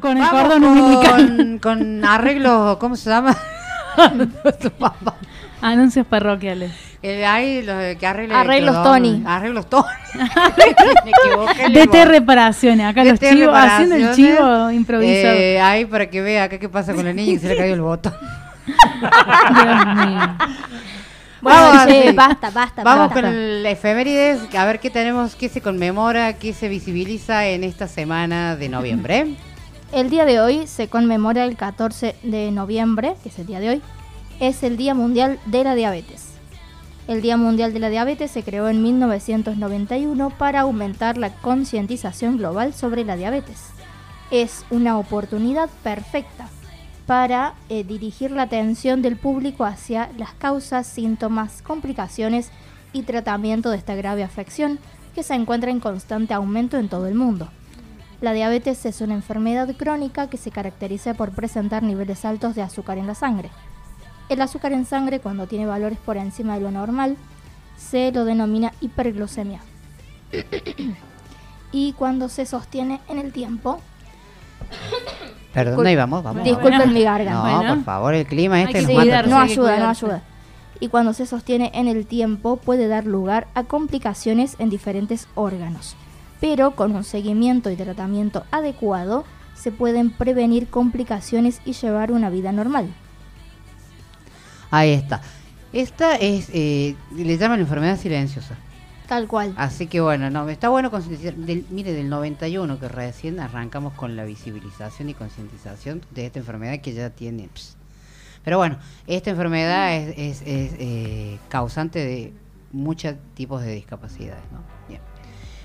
Con el cordón umbilical. con, con arreglos, ¿cómo se llama? Anuncios parroquiales. Eh, hay los que Arreglos Tony. Arreglos Tony. DT reparaciones. Acá los chivos, haciendo el chivo improvisado. Eh, ahí para que vea acá qué pasa con la niña que se le cayó el botón. Dios mío. Bueno, Vamos, che, basta, basta, Vamos basta. con el efemérides, a ver qué tenemos, qué se conmemora, qué se visibiliza en esta semana de noviembre. El día de hoy se conmemora el 14 de noviembre, que es el día de hoy, es el Día Mundial de la Diabetes. El Día Mundial de la Diabetes se creó en 1991 para aumentar la concientización global sobre la diabetes. Es una oportunidad perfecta para eh, dirigir la atención del público hacia las causas, síntomas, complicaciones y tratamiento de esta grave afección que se encuentra en constante aumento en todo el mundo. La diabetes es una enfermedad crónica que se caracteriza por presentar niveles altos de azúcar en la sangre. El azúcar en sangre, cuando tiene valores por encima de lo normal, se lo denomina hiperglucemia. y cuando se sostiene en el tiempo, Perdón, ahí vamos, vamos. disculpen mi garganta. No, Bueno. por favor, el clima este nos mata. no ayuda, no ayuda. Y cuando se sostiene en el tiempo puede dar lugar a complicaciones en diferentes órganos. Pero con un seguimiento y tratamiento adecuado se pueden prevenir complicaciones y llevar una vida normal. Ahí está. Esta es, eh, le llaman enfermedad silenciosa. Tal cual. Así que bueno, no, está bueno concientizar. Del, mire, del 91 que recién arrancamos con la visibilización y concientización de esta enfermedad que ya tiene. Pero bueno, esta enfermedad es, es- es, eh, causante de muchos tipos de discapacidades, ¿no? Bien.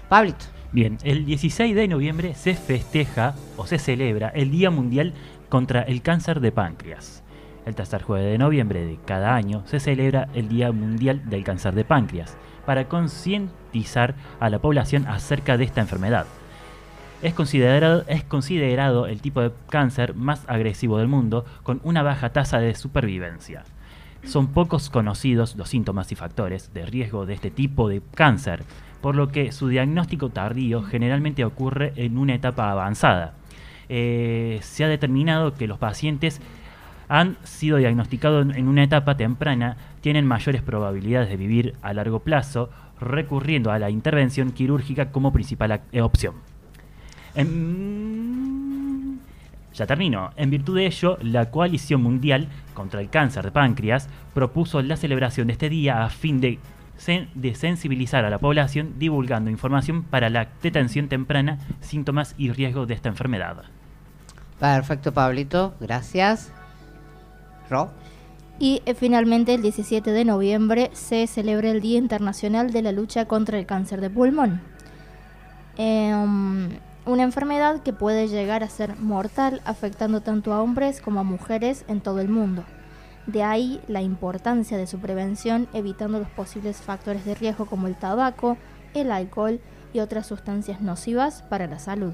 Pablito. Bien, el 16 de noviembre se festeja o se celebra el Día Mundial contra el Cáncer de Páncreas. El tercer jueves de noviembre de cada año se celebra el Día Mundial del Cáncer de Páncreas para concientizar a la población acerca de esta enfermedad. Es considerado, es considerado el tipo de cáncer más agresivo del mundo con una baja tasa de supervivencia. Son pocos conocidos los síntomas y factores de riesgo de este tipo de cáncer, por lo que su diagnóstico tardío generalmente ocurre en una etapa avanzada. Eh, se ha determinado que los pacientes han sido diagnosticados en una etapa temprana tienen mayores probabilidades de vivir a largo plazo, recurriendo a la intervención quirúrgica como principal eh, opción. En- Ya termino. En virtud de ello, la Coalición Mundial contra el Cáncer de Páncreas propuso la celebración de este día a fin de, sen- de sensibilizar a la población divulgando información para la detención temprana, síntomas y riesgos de esta enfermedad. Perfecto, Pablito. Gracias. Ro. Y eh, finalmente el 17 de noviembre se celebra el Día Internacional de la Lucha contra el Cáncer de Pulmón. Em, una enfermedad que puede llegar a ser mortal afectando tanto a hombres como a mujeres en todo el mundo. De ahí la importancia de su prevención evitando los posibles factores de riesgo como el tabaco, el alcohol y otras sustancias nocivas para la salud.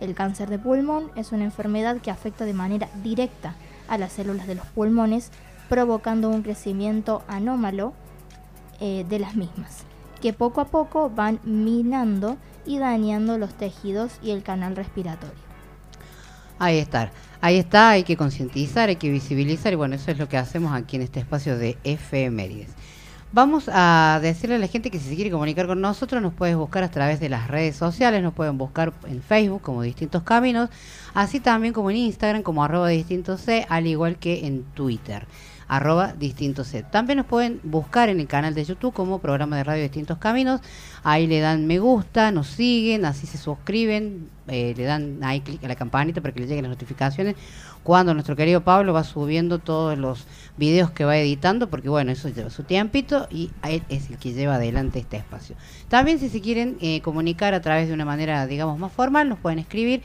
El cáncer de pulmón es una enfermedad que afecta de manera directa a las células de los pulmones, provocando un crecimiento anómalo eh, de las mismas, que poco a poco van minando y dañando los tejidos y el canal respiratorio. Ahí está. Ahí está, hay que concientizar, hay que visibilizar y bueno, eso es lo que hacemos aquí en este espacio de efemérides. Vamos a decirle a la gente que si se quiere comunicar con nosotros nos puedes buscar a través de las redes sociales, nos pueden buscar en Facebook como Distintos Caminos, así también como en Instagram como arroba distinto C, al igual que en Twitter arroba distinto C. También nos pueden buscar en el canal de YouTube como programa de radio Distintos Caminos, ahí le dan me gusta, nos siguen, así se suscriben, eh, le dan ahí clic a la campanita para que les lleguen las notificaciones cuando nuestro querido Pablo va subiendo todos los videos que va editando, porque bueno, eso lleva su tiempito y él es el que lleva adelante este espacio. También si se quieren eh, comunicar a través de una manera, digamos, más formal, nos pueden escribir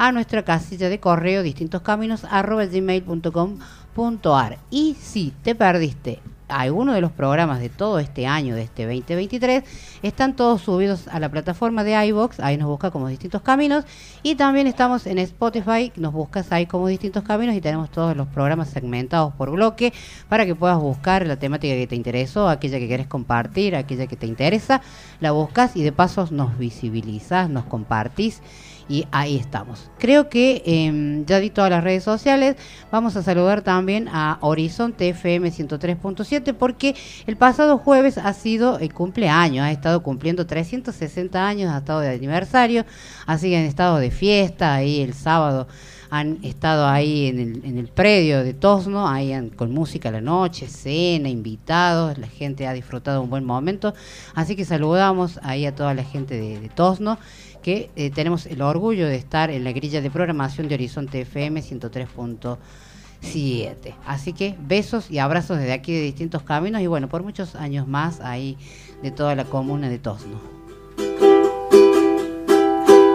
a nuestra casilla de correo distintoscaminos arroba gmail.com.ar y si te perdiste alguno de los programas de todo este año, de este 2023, están todos subidos a la plataforma de iBox, ahí nos busca como Distintos Caminos, y también estamos en Spotify, nos buscas ahí como Distintos Caminos y tenemos todos los programas segmentados por bloque para que puedas buscar la temática que te interesó, aquella que querés compartir, aquella que te interesa, la buscas y de paso nos visibilizás, nos compartís y ahí estamos. Creo que em, ya di todas las redes sociales. Vamos a saludar también a Horizonte FM 103.7 porque el pasado jueves ha sido el cumpleaños, ha estado cumpliendo 360 años, ha estado de aniversario, así que han estado de fiesta ahí el sábado. Han estado ahí en el, en el predio de Tosno, ahí han- con música a la noche, cena, invitados, la gente ha disfrutado un buen momento. Así que saludamos ahí a toda la gente de Tosno que eh, tenemos el orgullo de estar en la grilla de programación de Horizonte FM 103.7. Así que besos y abrazos desde aquí de distintos caminos y bueno, por muchos años más ahí de toda la comuna de Tosno.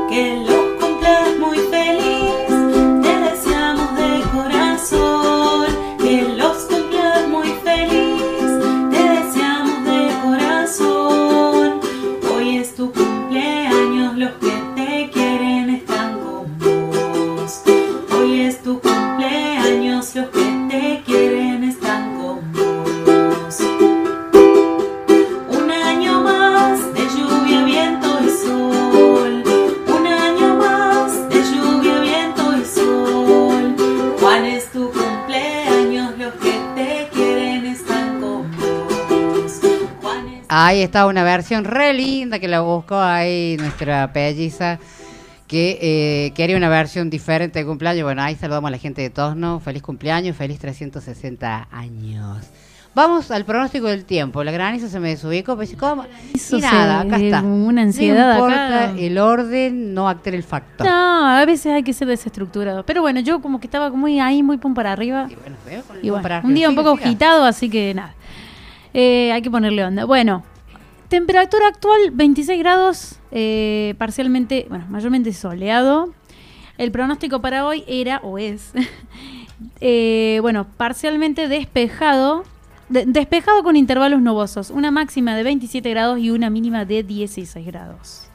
Que los cumplas muy feliz, Ahí está una versión re linda que la buscó ahí nuestra pelliza que eh, quería una versión diferente de cumpleaños. Bueno, ahí saludamos a la gente de Tosno. Feliz cumpleaños, feliz 360 años. Vamos al pronóstico del tiempo. La graniza se me desubicó, pues ¿cómo? Y nada, acá está. una ansiedad No importa acá. el orden, no altera el factor. No, a veces hay que ser desestructurado. Pero bueno, yo como que estaba muy ahí, muy pum para arriba. Y bueno, veo con el Y bueno, para un día un poco agitado, así que nada. Eh, hay que ponerle onda. Bueno, temperatura actual 26 grados, eh, parcialmente, bueno, mayormente soleado. El pronóstico para hoy era, o es, eh, bueno, parcialmente despejado, de- despejado con intervalos nubosos, una máxima de 27 grados y una mínima de 16 grados.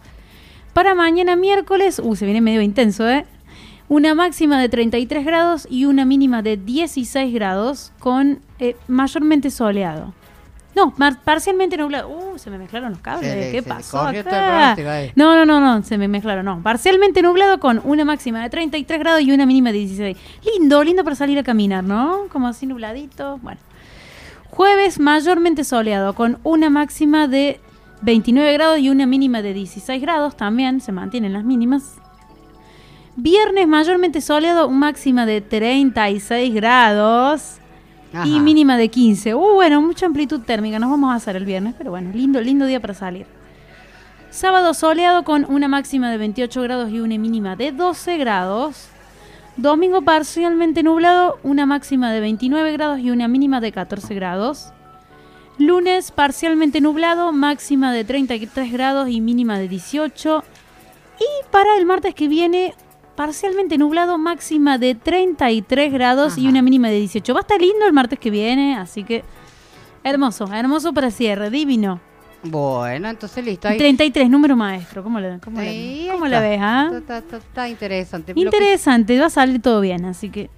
Para mañana miércoles, uh, se viene medio intenso, ¿eh? Una máxima de 33 grados y una mínima de 16 grados con eh, mayormente soleado. No, parcialmente nublado. Uh, se me mezclaron los cables. Se ¿Qué se pasó acá? No, no, no, no, se me mezclaron. No, parcialmente nublado con una máxima de 33 grados y una mínima de 16. Lindo, lindo para salir a caminar, ¿no? Como así nubladito. Bueno. Jueves mayormente soleado con una máxima de 29 grados y una mínima de 16 grados. También se mantienen las mínimas. Viernes mayormente soleado, máxima de 36 grados Y mínima de 15. Uh, bueno, mucha amplitud térmica. Nos vamos a hacer el viernes, pero bueno, lindo, lindo día para salir. Sábado soleado con una máxima de 28 grados y una mínima de 12 grados. Domingo parcialmente nublado, una máxima de 29 grados y una mínima de 14 grados. Lunes parcialmente nublado, máxima de 33 grados y mínima de 18. Y para el martes que viene, parcialmente nublado, máxima de 33 grados y una mínima de 18. Va a estar lindo el martes que viene, así que hermoso, hermoso para cierre, divino. Bueno, entonces listo. ahí- 33, número maestro, ¿cómo la, cómo Ahí cómo la ves? ah? Está, está- está interesante. Interesante, va a salir todo bien, así que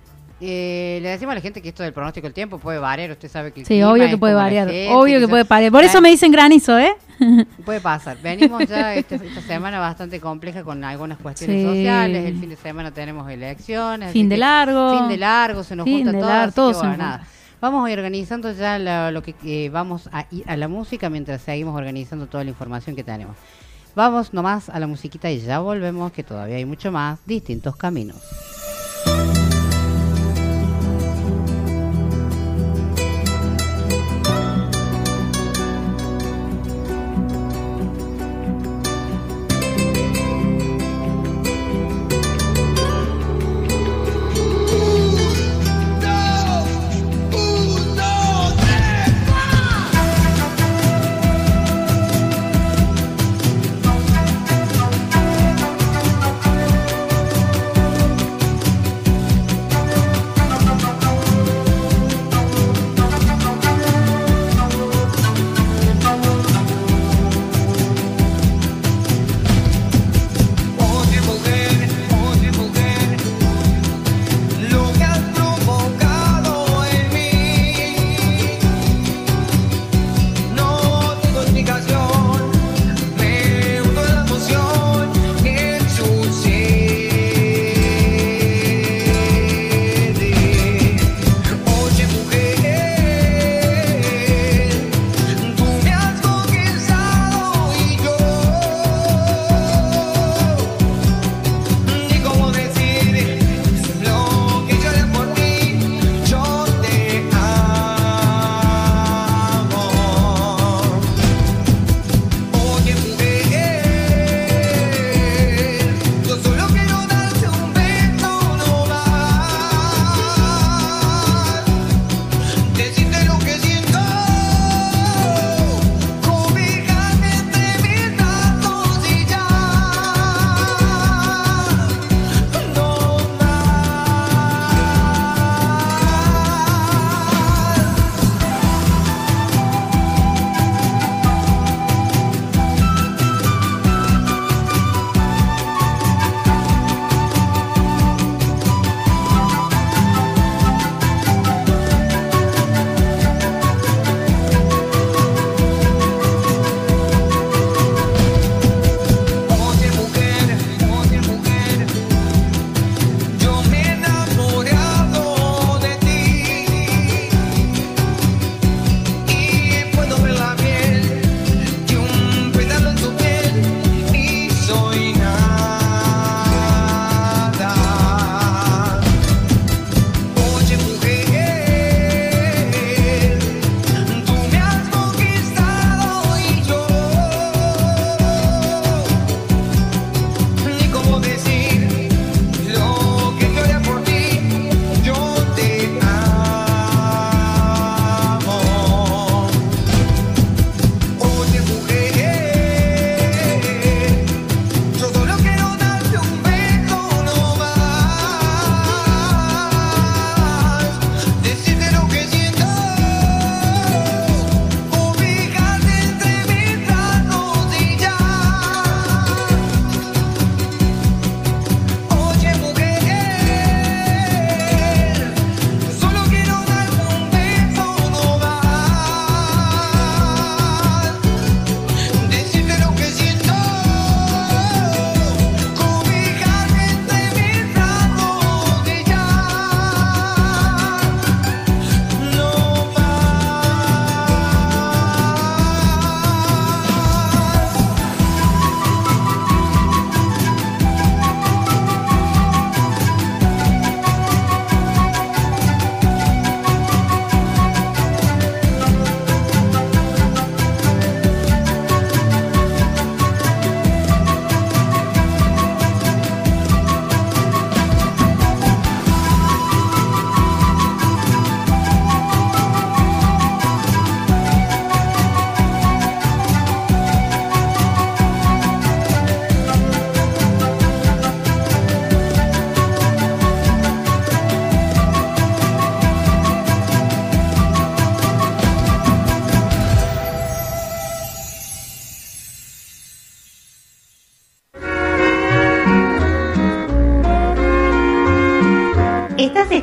Eh, le decimos a la gente que esto del pronóstico del tiempo puede variar. Usted sabe que el sí, clima obvio que puede variar, gente, obvio que puede variar. Por eso me dicen granizo, ¿eh? Puede pasar. Venimos ya este- esta semana bastante compleja con algunas cuestiones Sí. sociales. El fin de semana tenemos elecciones. Fin de largo. Fin de largo, se nos Fin junta todo. largo, todo bueno, nada. Vamos organizando ya la- lo que eh, vamos a ir a la música mientras seguimos organizando toda la información que tenemos. Vamos nomás a la musiquita y ya volvemos, que todavía hay mucho más, distintos caminos.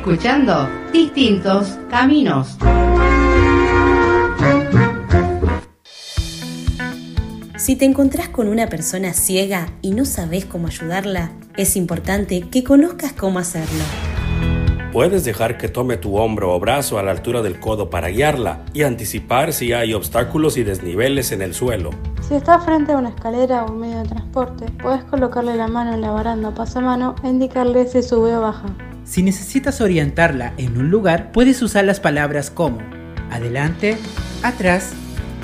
Escuchando Distintos Caminos. Si te encontrás con una persona ciega y no sabes cómo ayudarla, es importante que conozcas cómo hacerlo. Puedes dejar que tome tu hombro o brazo a la altura del codo para guiarla y anticipar si hay obstáculos y desniveles en el suelo. Si está frente a una escalera o un medio de transporte, puedes colocarle la mano en la baranda o pasamano e indicarle si sube o baja. Si necesitas orientarla en un lugar, puedes usar las palabras como adelante, atrás,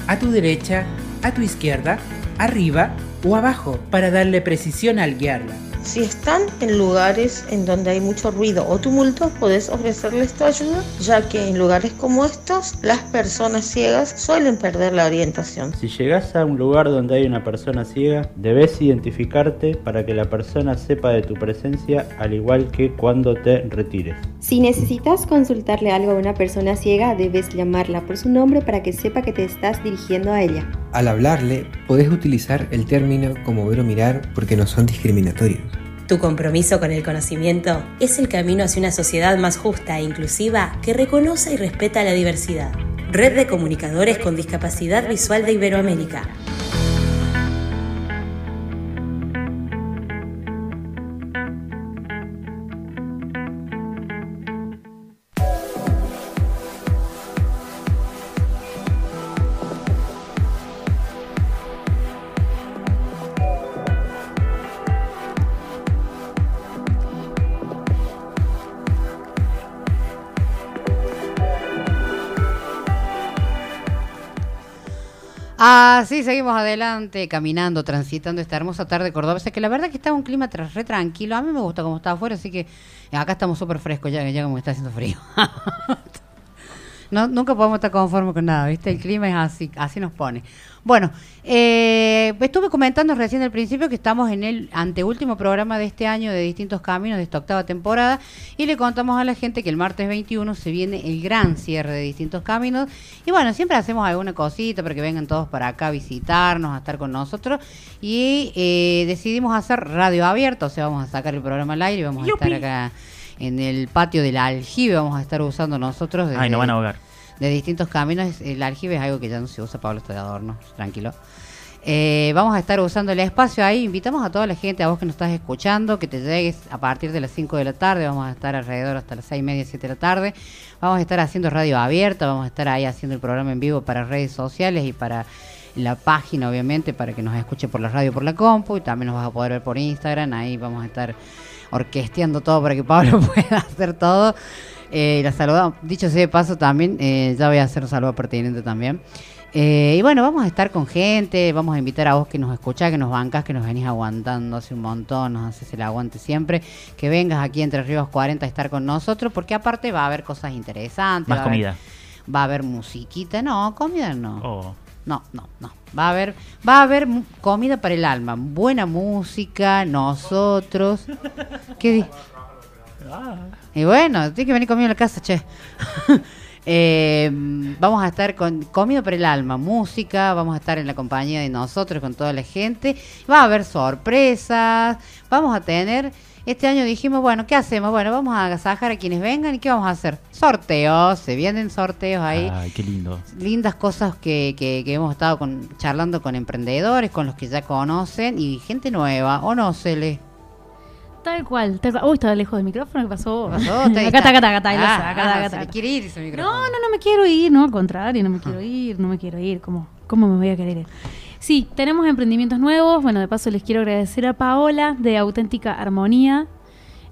a tu derecha, a tu izquierda, arriba o abajo para darle precisión al guiarla. Si están en lugares en donde hay mucho ruido o tumulto, puedes ofrecerles tu ayuda, ya que en lugares como estos, las personas ciegas suelen perder la orientación. Si llegas a un lugar donde hay una persona ciega, debes identificarte para que la persona sepa de tu presencia al igual que cuando te retires. Si necesitas consultarle algo a una persona ciega, debes llamarla por su nombre para que sepa que te estás dirigiendo a ella. Al hablarle, podés utilizar el término como ver o mirar porque no son discriminatorios. Tu compromiso con el conocimiento es el camino hacia una sociedad más justa e inclusiva que reconoce y respeta la diversidad. Red de Comunicadores con Discapacidad Visual de Iberoamérica. Así seguimos adelante, caminando, transitando esta hermosa tarde de Córdoba. O sea que la verdad que está un clima re tranquilo. A mí me gusta cómo está afuera, así que acá estamos súper frescos ya, ya como está haciendo frío. No, nunca podemos estar conformes con nada, ¿viste? El clima es así, así nos pone. Bueno, eh, estuve comentando recién al principio que estamos en el anteúltimo programa de este año de Distintos Caminos, de esta octava temporada, y le contamos a la gente que el martes 21 se viene el gran cierre de Distintos Caminos. Y bueno, siempre hacemos alguna cosita para que vengan todos para acá a visitarnos, a estar con nosotros. Y eh, decidimos hacer radio abierta, o sea, vamos a sacar el programa al aire y vamos a estar acá en el patio del aljibe, vamos a estar usando nosotros. Ay, no van a ahogar. De distintos caminos. El aljibe es algo que ya no se usa, Pablo, está de adorno, tranquilo. Eh, vamos a estar usando el espacio ahí. Invitamos a toda la gente, a vos que nos estás escuchando, que te llegues a partir de las 5 de la tarde. Vamos a estar alrededor hasta las 6 y media, 7 de la tarde. Vamos a estar haciendo radio abierta, vamos a estar ahí haciendo el programa en vivo para redes sociales y para la página, obviamente, para que nos escuche por la radio, por la compu. Y también nos vas a poder ver por Instagram. Ahí vamos a estar orquesteando todo para que Pablo pueda hacer todo. Eh, la saludamos. Dicho sea de paso también, eh, ya voy a hacer un saludo pertinente también. Eh, y bueno, vamos a estar con gente, vamos a invitar a vos que nos escuchás, que nos bancas, que nos venís aguantando hace un montón, nos haces el aguante siempre, que vengas aquí entre Ríos 40 a estar con nosotros, porque aparte va a haber cosas interesantes. Más va a haber- comida. va a haber musiquita, no, comida no. Oh. No, no, no. Va a haber, va a haber comida para el alma, buena música, nosotros. ¿Qué Y bueno, tiene que venir conmigo a la casa, che. Eh, vamos a estar con comida para el alma, música, vamos a estar en la compañía de nosotros, con toda la gente. Va a haber sorpresas, vamos a tener... Este año dijimos, bueno, ¿qué hacemos? Bueno, vamos a agasajar a quienes vengan y ¿qué vamos a hacer? Sorteos, se vienen sorteos ahí Ay, qué lindo. lindas cosas que, que- que hemos estado con, charlando con emprendedores, con los que ya conocen y gente nueva, ¿o no? Tal cual, tal cual. Uy, estaba lejos del micrófono, ¿qué pasó? pasó? acá está, acá está, acá Ah, acá está, ah, acá se está. le quiere ir ese micrófono. No, no, no me quiero ir, no, al contrario, no me quiero ir, no me quiero ir. ¿Cómo, cómo me voy a querer ir? Sí, tenemos emprendimientos nuevos. Bueno, de paso les quiero agradecer a Paola de Auténtica Armonía.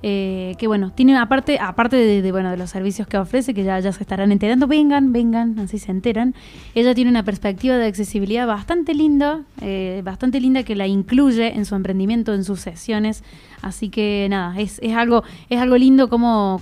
eh, que bueno, tiene aparte, aparte de, bueno, de los servicios que ofrece, que ya, ya se estarán enterando, vengan, vengan, así se enteran. Ella tiene una perspectiva de accesibilidad bastante linda, eh, bastante linda que la incluye en su emprendimiento, en sus sesiones. Así que nada, es, es algo, es algo lindo como,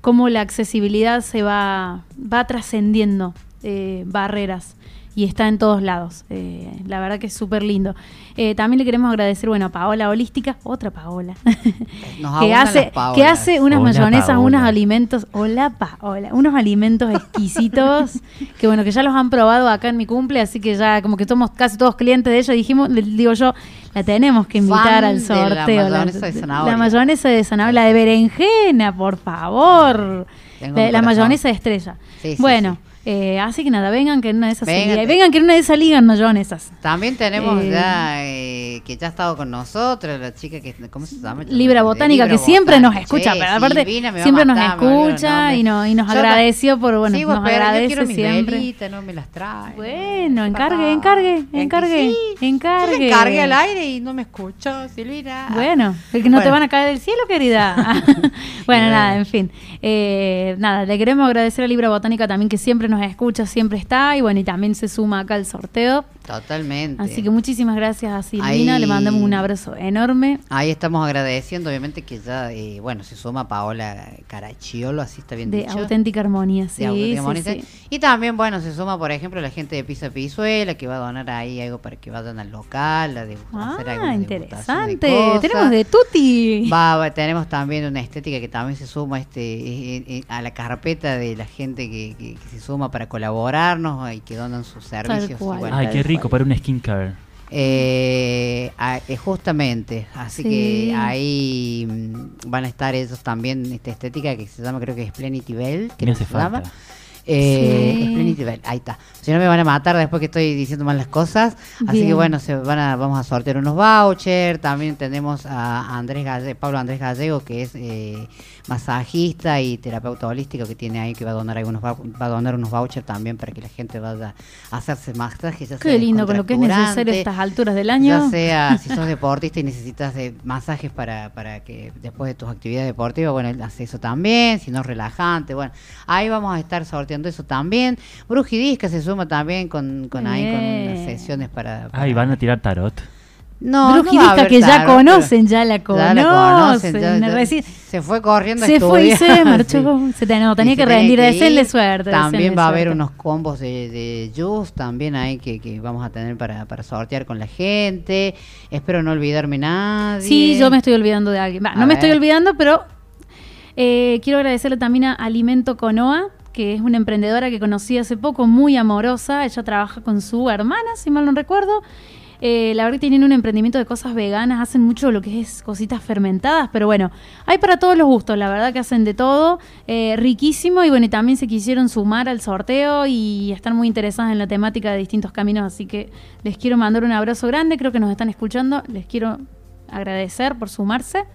como la accesibilidad se va, va trascendiendo eh, barreras y está en todos lados. Eh, la verdad que es súper lindo. Eh, también le queremos agradecer, bueno, a Paola Holística, otra Paola, Nos que hace, que hace unas Hola, mayonesas, Paola. unos alimentos, hola Paola, unos alimentos exquisitos, que bueno, que ya los han probado acá en mi cumple, así que ya como que somos casi todos clientes de ella, dijimos, le digo yo, la tenemos que invitar Fan al de la sorteo. mayonesa de zanahoria. la mayonesa de zanahoria, la de berenjena, por favor. Tengo La, mayonesa de estrella. Sí, sí, bueno, eh, así que nada, vengan que en una de esas Vengan. vengan que en una de esas ligan mayonesas. También tenemos Eh, ya eh, que ya ha estado con nosotros, la chica que, ¿cómo se llama? Libra Botánica, Libra que siempre nos escucha, Che, pero aparte Silvina siempre nos matar, escucha y, no- y nos Yo agradeció por, bueno, nos yo agradece siempre. velita, no me las trae. Bueno, encargue, encargue, encargue, encargue. Yo le encargué al aire y no me escuchó, Silvina. Bueno, el que no te van a caer del cielo, querida. bueno, nada, en fin. Nada, le queremos agradecer a Libra Botánica también que siempre nos escucha, siempre está y bueno, y también se suma acá al sorteo. Totalmente. Así que muchísimas gracias a Silvina, Ahí- le mandamos un abrazo enorme. Ahí estamos agradeciendo, obviamente, que ya, eh, bueno, se suma Paola Caracciolo, así está bien De dicho. auténtica armonía, de sí. Auténtica sí, Armonía. sí. Y también, bueno, se suma, por ejemplo, la gente de Pisa Pisuela, que va a donar ahí algo para que vayan al local, a hacer Ah, degustación de interesante. Tenemos de tutti. Va, va, tenemos también una estética que también se suma este eh, eh, a la carpeta de la gente que, que- que se suma para colaborarnos y que donan sus servicios. Ay, qué rico, cual. para un skincare. Eh, eh, justamente, así Sí. que ahí mm, van a estar ellos también, esta estética que se llama, creo que es Plenity Bell, que Me se llama. Eh, Sí. Plenity Bell, ahí está. Si no me van a matar después que estoy diciendo mal las cosas. Así que bueno, se van a, vamos a sortear unos vouchers. También tenemos a Andrés Galle- Pablo Andrés Gallego, que es eh, masajista y terapeuta holístico que tiene ahí que va a donar algunos va, a donar unos vouchers también para que la gente vaya a hacerse masajes. ya sea Qué lindo con lo que es necesario a estas alturas del año. ya sea si sos deportista y necesitas de masajes para, para que después de tus actividades deportivas, bueno, él hace eso también, si no es relajante, bueno, ahí vamos a estar sorteando eso también. Brujidisca se suma también con, con ahí con unas sesiones para, para- Ay, van a tirar tarot. No, no a Brujidisca haber que ya conocen, ya la pero- ya la conocen, ya- conocen. ya Reci- se fue corriendo a se fue y se marchó. sí. Se no, tenía que rendir, ir. suerte. También va a haber suerte. unos combos de, de juice también ahí que, que vamos a tener para, para sortear con la gente. Espero no olvidarme nadie. Sí, yo me estoy olvidando de alguien. A no me estoy olvidando, pero eh, quiero agradecerle también a Alimento Conoa, que es una emprendedora que conocí hace poco, muy amorosa. Ella trabaja con su hermana, si mal no recuerdo. Eh, la verdad que tienen un emprendimiento de cosas veganas, hacen mucho lo que es cositas fermentadas, pero bueno, hay para todos los gustos, la verdad que hacen de todo, eh, riquísimo y bueno, y también se quisieron sumar al sorteo y están muy interesadas en la temática de distintos caminos, así que les quiero mandar un abrazo grande, creo que nos están escuchando, les quiero agradecer por sumarse.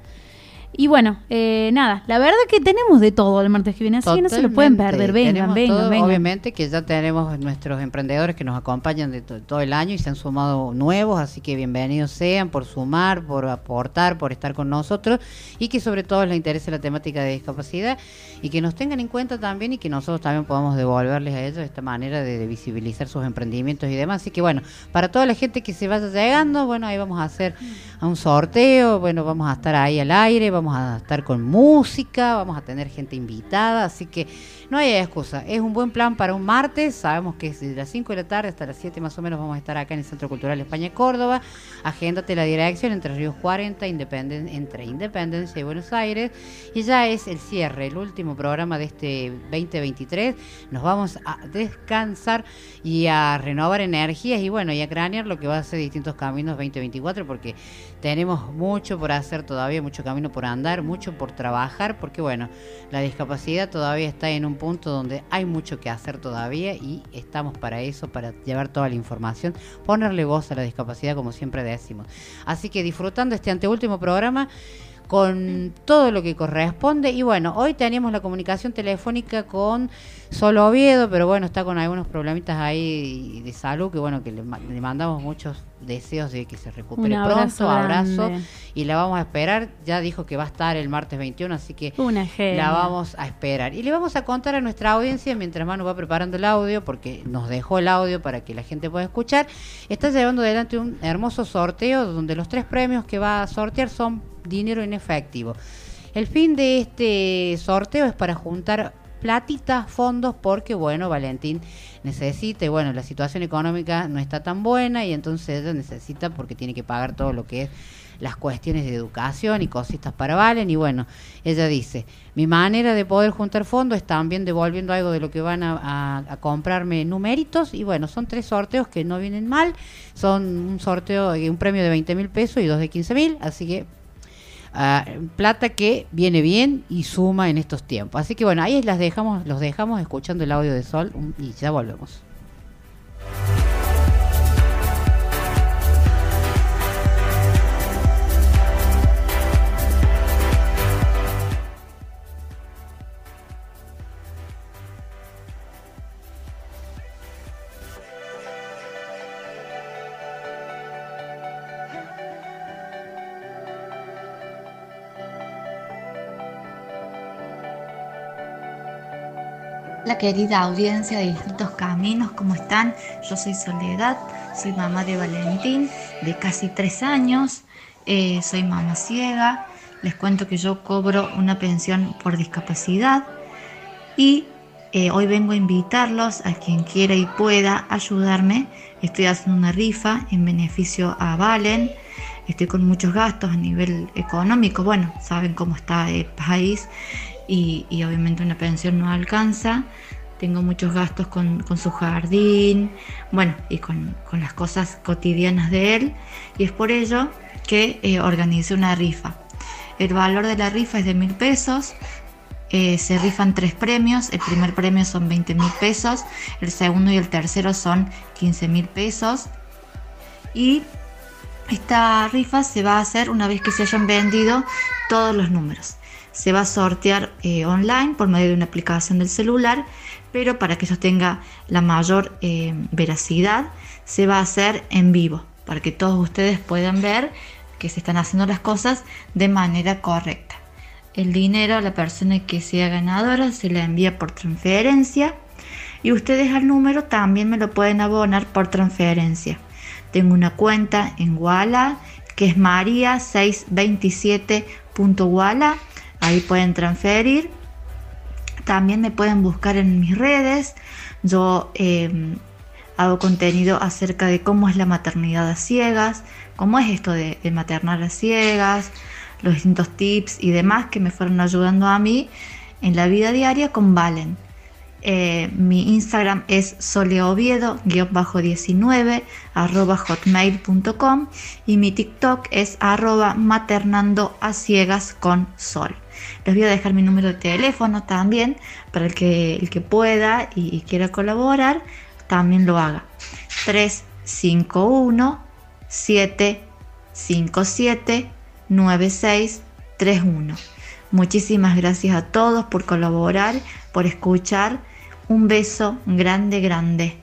Y bueno, eh, nada, la verdad que tenemos de todo el martes que viene, así que no se lo pueden perder. Vengan, vengan, todo, vengan. Obviamente que ya tenemos nuestros emprendedores que nos acompañan de to- todo el año y se han sumado nuevos, así que bienvenidos sean por sumar, por aportar, por estar con nosotros y que sobre todo les interese la temática de discapacidad y que nos tengan en cuenta también y que nosotros también podamos devolverles a ellos esta manera de, de visibilizar sus emprendimientos y demás. Así que bueno, para toda la gente que se vaya llegando, bueno, ahí vamos a hacer a un sorteo, bueno, vamos a estar ahí al aire, vamos a estar con música, vamos a tener gente invitada, así que no hay excusa, es un buen plan para un martes, sabemos que es de las 5 de la tarde hasta las 7 más o menos vamos a estar acá en el Centro Cultural España Córdoba, agéndate la dirección entre Ríos 40, Independen- entre Independencia y Buenos Aires, y ya es el cierre, el último programa de este 2023, nos vamos a descansar y a renovar energías y bueno, y a cranear lo que va a ser distintos caminos 2024 porque tenemos mucho por hacer todavía, mucho camino por andar, mucho por trabajar, porque bueno, la discapacidad todavía está en un punto donde hay mucho que hacer todavía y estamos para eso, para llevar toda la información, ponerle voz a la discapacidad como siempre decimos. Así que disfrutando este anteúltimo programa con todo lo que corresponde. Y bueno, hoy teníamos la comunicación telefónica con Solo Oviedo, pero bueno, está con algunos problemitas ahí de salud que bueno, que le, ma- le mandamos muchos deseos de que se recupere Un abrazo pronto, abrazo grande. y la vamos a esperar, ya dijo que va a estar el martes 21, así que Una la vamos a esperar. Y le vamos a contar a nuestra audiencia, mientras Manu va preparando el audio, porque nos dejó el audio para que la gente pueda escuchar, está llevando adelante un hermoso sorteo donde los tres premios que va a sortear son dinero en efectivo. El fin de este sorteo es para juntar platitas, fondos, porque bueno, Valentín necesita, y bueno, la situación económica no está tan buena y entonces ella necesita porque tiene que pagar todo lo que es las cuestiones de educación y cositas para Valen y bueno, ella dice, mi manera de poder juntar fondos es también devolviendo algo de lo que van a, a- comprarme numeritos y bueno, son tres sorteos que no vienen mal, son un sorteo, eh, un premio de 20 mil pesos y dos de 15 mil, así que plata que viene bien y suma en estos tiempos. Así que bueno, ahí las dejamos, los dejamos escuchando el audio de Sol y ya volvemos. La querida audiencia de Distintos Caminos, ¿cómo están? Yo soy Soledad, soy mamá de Valentín, de casi tres años, eh, soy mamá ciega, les cuento que yo cobro una pensión por discapacidad y eh, hoy vengo a invitarlos a quien quiera y pueda ayudarme. Estoy haciendo una rifa en beneficio a Valen, estoy con muchos gastos a nivel económico, bueno, saben cómo está el país y, y obviamente una pensión no alcanza. Tengo muchos gastos con, con su jardín, bueno, y con, con las cosas cotidianas de él. Y es por ello que eh, organicé una rifa. El valor de la rifa es de mil pesos. Eh, se rifan tres premios. El primer premio son 20 mil pesos. El segundo y el tercero son 15 mil pesos. Y esta rifa se va a hacer una vez que se hayan vendido todos los números. Se va a sortear eh, online por medio de una aplicación del celular, pero para que eso tenga la mayor eh, veracidad, se va a hacer en vivo, para que todos ustedes puedan ver que se están haciendo las cosas de manera correcta. El dinero a la persona que sea ganadora se le envía por transferencia y ustedes al número también me lo pueden abonar por transferencia. Tengo una cuenta en Walla que es maria627.walla. Ahí pueden transferir. También me pueden buscar en mis redes. Yo eh, hago contenido acerca de cómo es la maternidad a ciegas, cómo es esto de, de maternar a ciegas, los distintos tips y demás que me fueron ayudando a mí en la vida diaria con Valen. Eh, mi Instagram es soleoviedo-19 arroba hotmail.com y mi TikTok es arroba maternando a ciegas con sol. Les voy a dejar mi número de teléfono también para el que, el que pueda y, y quiera colaborar, también lo haga. 351 757 9631. Muchísimas gracias a todos por colaborar, por escuchar. Un beso grande, grande.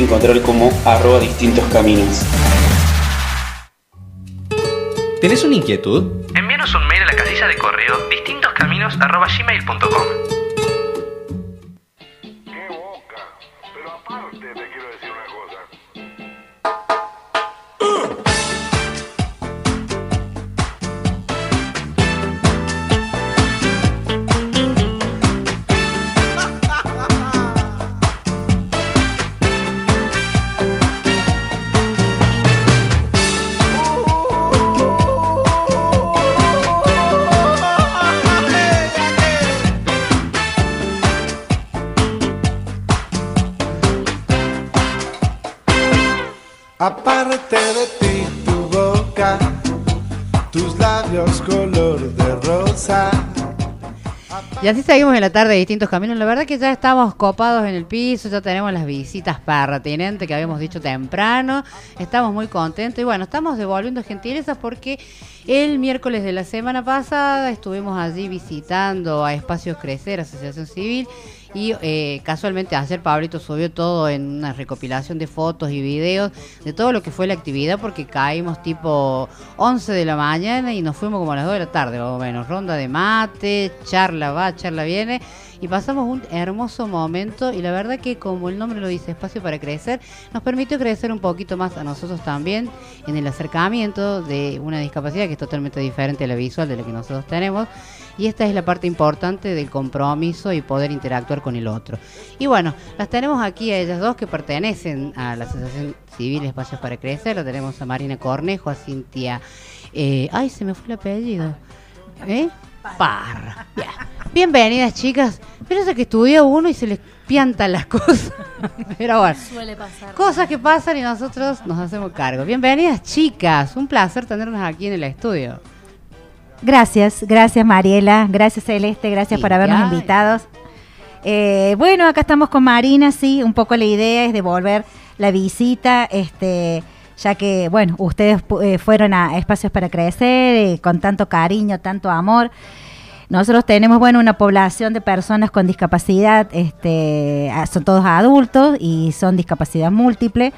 Encontrar como arroba distintos caminos. ¿Tenés una inquietud? Envíanos un mail a la casilla de correo distintoscaminos.gmail.com Y así seguimos en la tarde de distintos caminos. La verdad que ya estamos copados en el piso, ya tenemos las visitas pertinentes que habíamos dicho temprano. Estamos muy contentos y bueno, estamos devolviendo gentilezas porque el miércoles de la semana pasada estuvimos allí visitando a Espacios Crecer, Asociación Civil. Y eh, casualmente ayer Pablito subió todo en una recopilación de fotos y videos de todo lo que fue la actividad porque caímos tipo 11 de la mañana y nos fuimos como a las 2 de la tarde, más o menos. Ronda de mate, charla va, charla viene y pasamos un hermoso momento y la verdad que como el nombre lo dice, espacio para crecer, nos permitió crecer un poquito más a nosotros también en el acercamiento de una discapacidad que es totalmente diferente a la visual de la que nosotros tenemos. Y esta es la parte importante del compromiso y poder interactuar con el otro. Y bueno, las tenemos aquí a ellas dos que pertenecen a la Asociación Civil Espacios para Crecer. Lo tenemos a Marina Cornejo, a Cintia. eh, ay, se me fue el apellido. ¿Eh? Parra. Ya. Bienvenidas, chicas. Pero es que estudia uno y se les piantan las cosas. Pero bueno. Suele pasar. Cosas que pasan y nosotros nos hacemos cargo. Bienvenidas, chicas. Un placer tenernos aquí en el estudio. Gracias, gracias Mariela, gracias Celeste, gracias por habernos ya. invitados. Eh, bueno, acá estamos con Marina, sí, un poco la idea es devolver la visita, este, ya que, bueno, ustedes eh, fueron a Espacios para Crecer eh, con tanto cariño, tanto amor. Nosotros tenemos, bueno, una población de personas con discapacidad, este, son todos adultos y son discapacidad múltiple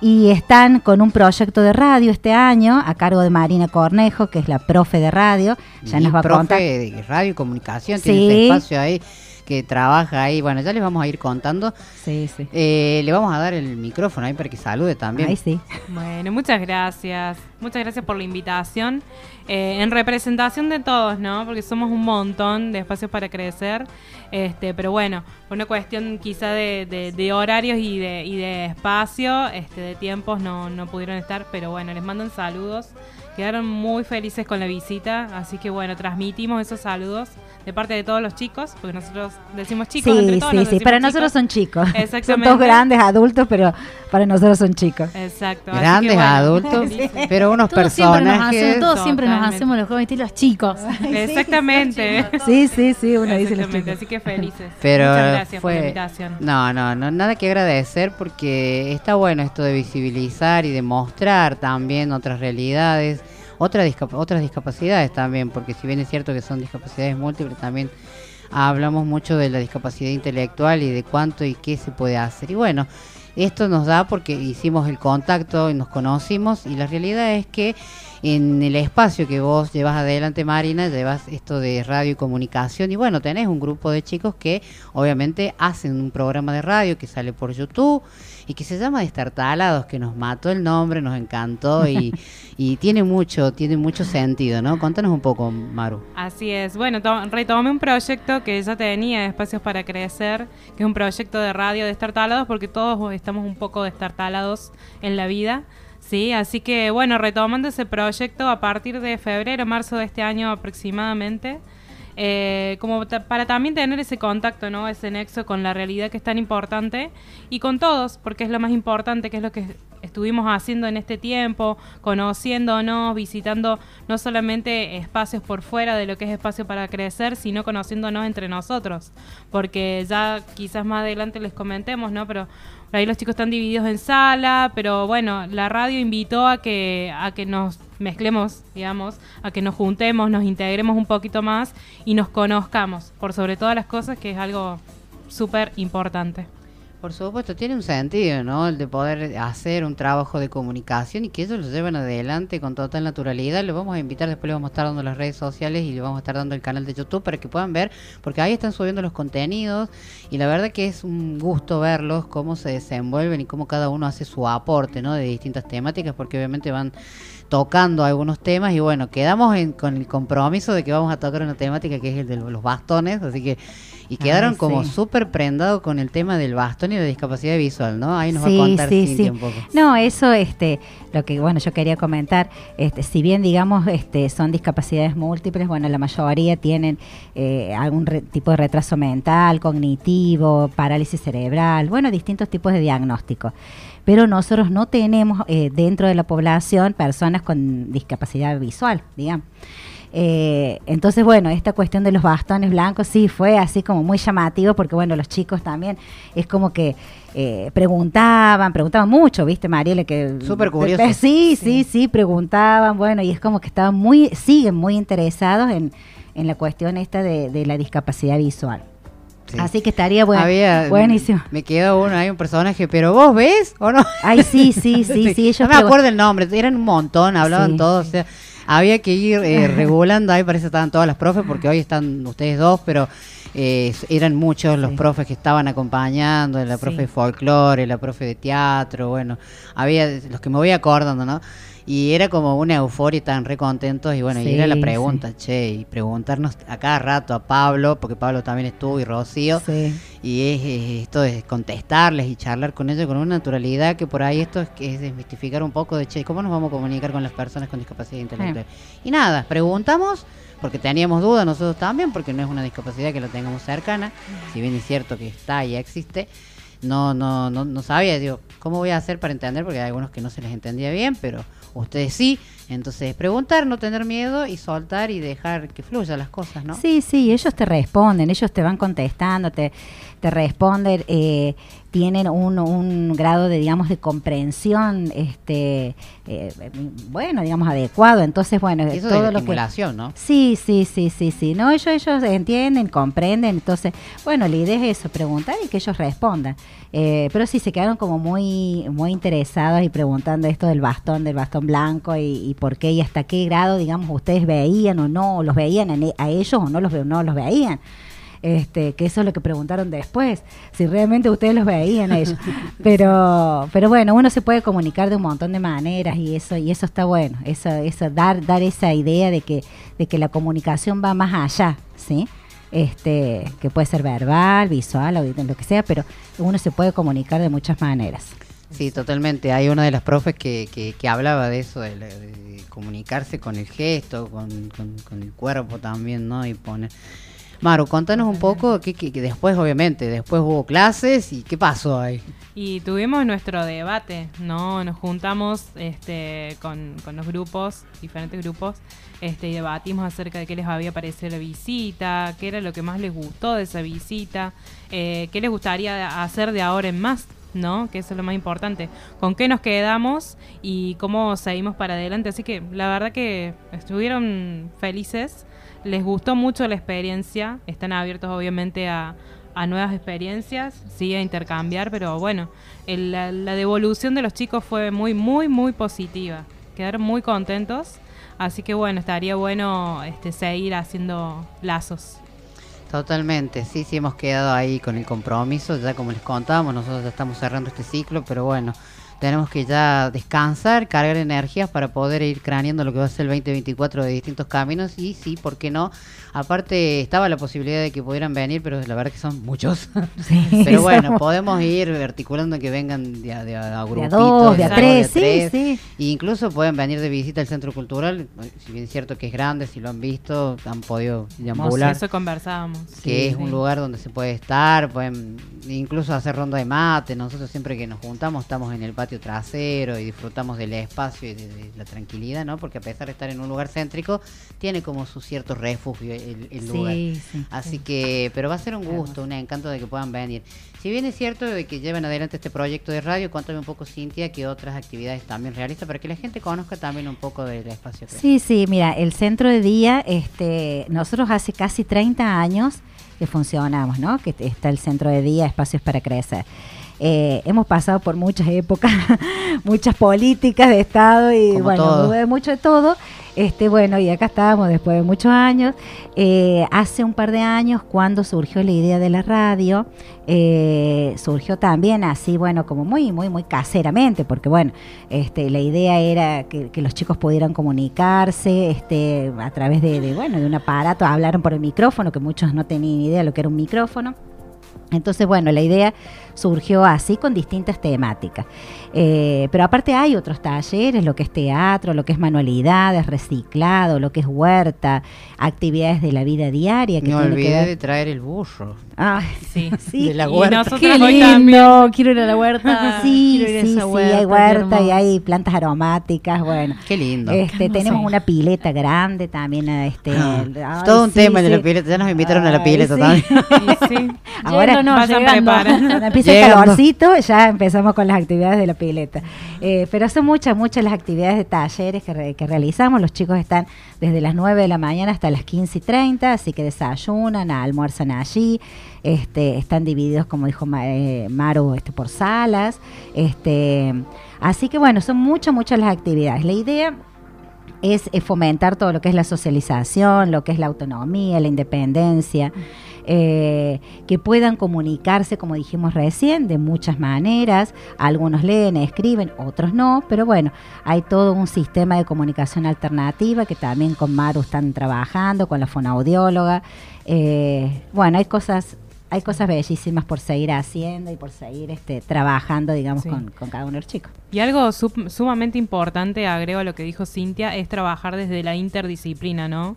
y están con un proyecto de radio este año a cargo de Marina Cornejo, que es la profe de radio, ya Mi nos va a profe contar. de radio y comunicación, Sí. tiene ese espacio ahí que trabaja ahí. Bueno, ya les vamos a ir contando. Sí, sí. Eh, le vamos a dar el micrófono ahí para que salude también. Ahí sí. Bueno, muchas gracias. Muchas gracias por la invitación. Eh, en representación de todos, ¿no? Porque somos un montón de espacios para crecer. Este, pero bueno, por una cuestión quizá de, de- de horarios y de, y de espacio, este, de tiempos, no, no pudieron estar. Pero bueno, les mandan saludos. Quedaron muy felices con la visita. Así que bueno, transmitimos esos saludos de parte de todos los chicos. Porque nosotros decimos chicos. entre Sí, todos sí, nos sí. Para nosotros son chicos. Son Exactamente. todos grandes, adultos, pero para nosotros son chicos. Exacto. que Grandes bueno, adultos, pero unos Todos siempre personajes. hacemos, todos siempre nos hacemos los jóvenes y los chicos. Exactamente. Sí, sí, sí, uno dice los Exactamente, chicos. así que felices. Pero Muchas gracias por fue- la invitación. No, no, no, nada que agradecer porque está bueno esto de visibilizar y de mostrar también otras realidades, discap- otras discapacidades también, porque si bien es cierto que son discapacidades múltiples, también hablamos mucho de la discapacidad intelectual y de cuánto y qué se puede hacer. Y bueno, esto nos da porque hicimos el contacto y nos conocimos y la realidad es que en el espacio que vos llevas adelante, Marina, llevas esto de radio y comunicación y bueno, tenés un grupo de chicos que obviamente hacen un programa de radio que sale por YouTube y que se llama Destartalados, que nos mató el nombre, nos encantó y, y tiene mucho, tiene mucho sentido, ¿no? Contanos un poco, Maru. Así es. Bueno, to- retomé un proyecto que ya tenía, Espacios para Crecer, que es un proyecto de radio destartalados, porque todos estamos un poco destartalados en la vida. Sí, así que bueno, retomando ese proyecto a partir de febrero, marzo de este año aproximadamente, eh, como para también tener ese contacto, ¿no? Ese nexo con la realidad que es tan importante y con todos, porque es lo más importante, que es lo que estuvimos haciendo en este tiempo, conociéndonos, visitando no solamente espacios por fuera de lo que es espacio para crecer, sino conociéndonos entre nosotros. Porque ya quizás más adelante les comentemos, ¿no? Pero ahí los chicos están divididos en sala, pero bueno, la radio invitó a que, a que nos mezclemos, digamos, a que nos juntemos, nos integremos un poquito más y nos conozcamos, por sobre todas las cosas, que es algo súper importante. Por supuesto, tiene un sentido, ¿no? El de poder hacer un trabajo de comunicación y que ellos lo lleven adelante con total naturalidad. Lo vamos a invitar, después le vamos a estar dando las redes sociales y le vamos a estar dando el canal de YouTube para que puedan ver, porque ahí están subiendo los contenidos y la verdad que es un gusto verlos, cómo se desenvuelven y cómo cada uno hace su aporte, ¿no? De distintas temáticas, porque obviamente van tocando algunos temas y bueno, quedamos en- con el compromiso de que vamos a tocar una temática que es el de los bastones, así que y quedaron Ay, como sí. súper prendados con el tema del bastón y la discapacidad visual, ¿no? Ahí nos va a Sí, contar sí, Cintia sí. un poco. No, eso, este, lo que bueno yo quería comentar, este, si bien digamos, este, son discapacidades múltiples, bueno, la mayoría tienen eh, algún re- tipo de retraso mental, cognitivo, parálisis cerebral, bueno, distintos tipos de diagnósticos. Pero nosotros no tenemos eh, dentro de la población personas con discapacidad visual, digamos. Eh, entonces, bueno, esta cuestión de los bastones blancos sí fue así como muy llamativo porque, bueno, los chicos también es como que eh, preguntaban, preguntaban mucho, ¿viste, Mariela? Que, Súper curiosos. Sí, sí, sí, preguntaban, bueno, y es como que estaban muy, siguen muy interesados en, en la cuestión esta de, de la discapacidad visual. Sí. Así que estaría bueno, Había- buenísimo. Me quedó uno, hay un personaje, pero vos ves o no? Ay, sí, sí, sí, sí, ellos no me acuerdo el nombre, eran un montón, hablaban Sí. todos, o sea, había que ir eh, regulando, ahí parece que estaban todas las profes, porque hoy están ustedes dos, pero eh, eran muchos los profes que estaban acompañando, la profe Sí. de folclore, la profe de teatro, bueno, había los que me voy acordando, ¿no? Y era como una euforia, estaban re contentos y bueno, y era la sí. pregunta, che, y preguntarnos a cada rato a Pablo, porque Pablo también estuvo y Rocío, Sí. y es, es esto de contestarles y charlar con ellos con una naturalidad que por ahí esto es, que es desmistificar un poco de, che, ¿cómo nos vamos a comunicar con las personas con discapacidad intelectual? Y nada, preguntamos, porque teníamos dudas nosotros también, porque no es una discapacidad que lo tengamos cercana, si bien es cierto que está y existe, no, no, no, no sabía, digo, ¿cómo voy a hacer para entender? Porque hay algunos que no se les entendía bien, pero ustedes sí, entonces preguntar, no tener miedo y soltar y dejar que fluyan las cosas, ¿no? Sí, sí, ellos te responden, ellos te van contestando, te, te responden, eh, tienen un, un grado de, digamos, de comprensión, este, eh, bueno, digamos, adecuado. Entonces, bueno, eso todo de lo que... ¿no? Sí, sí, sí, sí, sí. No, ellos, ellos entienden, comprenden. Entonces, bueno, la idea es eso, preguntar y que ellos respondan. Eh, pero sí, se quedaron como muy, muy interesados y preguntando esto del bastón, del bastón blanco y, y por qué y hasta qué grado, digamos, ustedes veían o no, los veían e- a ellos o no los, no los veían. Este, que eso es lo que preguntaron después, si realmente ustedes los veían a ellos. Pero, pero bueno, uno se puede comunicar de un montón de maneras y eso, y eso está bueno, eso, eso, dar, dar esa idea de que, de que la comunicación va más allá, ¿sí? Este, que puede ser verbal, visual, auditiva, lo que sea, pero uno se puede comunicar de muchas maneras. Sí, totalmente. Hay una de las profes que, que, hablaba de eso, de, comunicarse con el gesto, con, con- el cuerpo también, ¿no? Y poner... Maru, contanos un poco, que, que después, obviamente, después hubo clases y qué pasó ahí. Y tuvimos nuestro debate, ¿no? Nos juntamos este, con, con los grupos, diferentes grupos, este, y debatimos acerca de qué les había parecido la visita, qué era lo que más les gustó de esa visita, eh, qué les gustaría hacer de ahora en más, ¿no? Que eso es lo más importante. Con qué nos quedamos y cómo seguimos para adelante. Así que la verdad que estuvieron felices, les gustó mucho la experiencia, están abiertos obviamente a, a nuevas experiencias, sí, a intercambiar, pero bueno, el- la, la devolución de los chicos fue muy, muy, muy positiva. Quedaron muy contentos, así que bueno, estaría bueno este, seguir haciendo lazos. Totalmente, sí, sí, hemos quedado ahí con el compromiso, ya como les contábamos, nosotros ya estamos cerrando este ciclo, pero bueno, tenemos que ya descansar, cargar energías para poder ir craneando lo que va a ser el 2024 de distintos caminos y sí, ¿por qué no? Aparte estaba la posibilidad de que pudieran venir, pero la verdad que son muchos. Sí, pero bueno, somos- podemos ir articulando que vengan de a, de a- a grupitos, dos, de a dos, tres, sí, tres. sí. E incluso pueden venir de visita al centro cultural, si bien es cierto que es grande, si lo han visto, han podido deambular Eso conversábamos. que es Sí. un lugar donde se puede estar, pueden incluso hacer ronda de mate. Nosotros siempre que nos juntamos estamos en el patio patio trasero y disfrutamos del espacio y de, de la tranquilidad, ¿no? Porque a pesar de estar en un lugar céntrico, tiene como su cierto refugio el, el Sí, lugar. sí, Así que, pero va a ser un gusto, un encanto de que puedan venir. Si bien es cierto de que lleven adelante este proyecto de radio, cuéntame un poco, Cintia, qué otras actividades también realiza para que la gente conozca también un poco del espacio. que- Sí, sí, mira, el centro de día, este, nosotros hace casi 30 años que funcionamos, ¿no? Que está el centro de día, espacios para crecer. Eh, hemos pasado por muchas épocas, muchas políticas de Estado y Como bueno, todo. mucho de todo. Este, bueno, y acá estábamos después de muchos años. Eh, hace un par de años, cuando surgió la idea de la radio, eh, surgió también así, bueno, como muy, muy, muy caseramente, porque bueno, este, la idea era que, que los chicos pudieran comunicarse, este, a través de, de, bueno, de un aparato, hablaron por el micrófono, que muchos no tenían idea de lo que era un micrófono. Entonces, bueno, la idea surgió así con distintas temáticas. Eh, pero aparte hay otros talleres, lo que es teatro, lo que es manualidades, reciclado, lo que es huerta, actividades de la vida diaria. Que Me tiene que olvidé ver- de traer el burro. Ay, Sí. sí. De la huerta. Qué lindo, también. quiero ir a la huerta. Sí, quiero ir a sí, esa sí, hay huerta y hay plantas aromáticas, bueno. Qué lindo. Este, Qué tenemos una pileta grande también, este, Ah, ay, todo un sí, tema de la pileta. Ya nos invitaron a la pileta sí. también. Ahora Yendo, no, llegando. el calorcito, ya empezamos con las actividades de la pileta. Eh, pero son muchas, muchas las actividades de talleres que, re- que realizamos. Los chicos están desde las 9 de la mañana hasta las 15 y 30, así que desayunan, almuerzan allí. Este, están divididos, como dijo Ma- eh, Maru, este, por salas. Este, así que bueno, son muchas, muchas las actividades. La idea es eh, fomentar todo lo que es la socialización, lo que es la autonomía, la independencia, eh, que puedan comunicarse, como dijimos recién, de muchas maneras. Algunos leen, escriben, otros no, pero bueno, hay todo un sistema de comunicación alternativa que también con Maru están trabajando, con la fonoaudióloga. Eh, bueno, hay cosas... Hay cosas bellísimas por seguir haciendo y por seguir este, trabajando, digamos, Sí. con, con cada uno de los chicos. Y algo sum- sumamente importante, agrego a lo que dijo Cintia, es trabajar desde la interdisciplina, ¿no?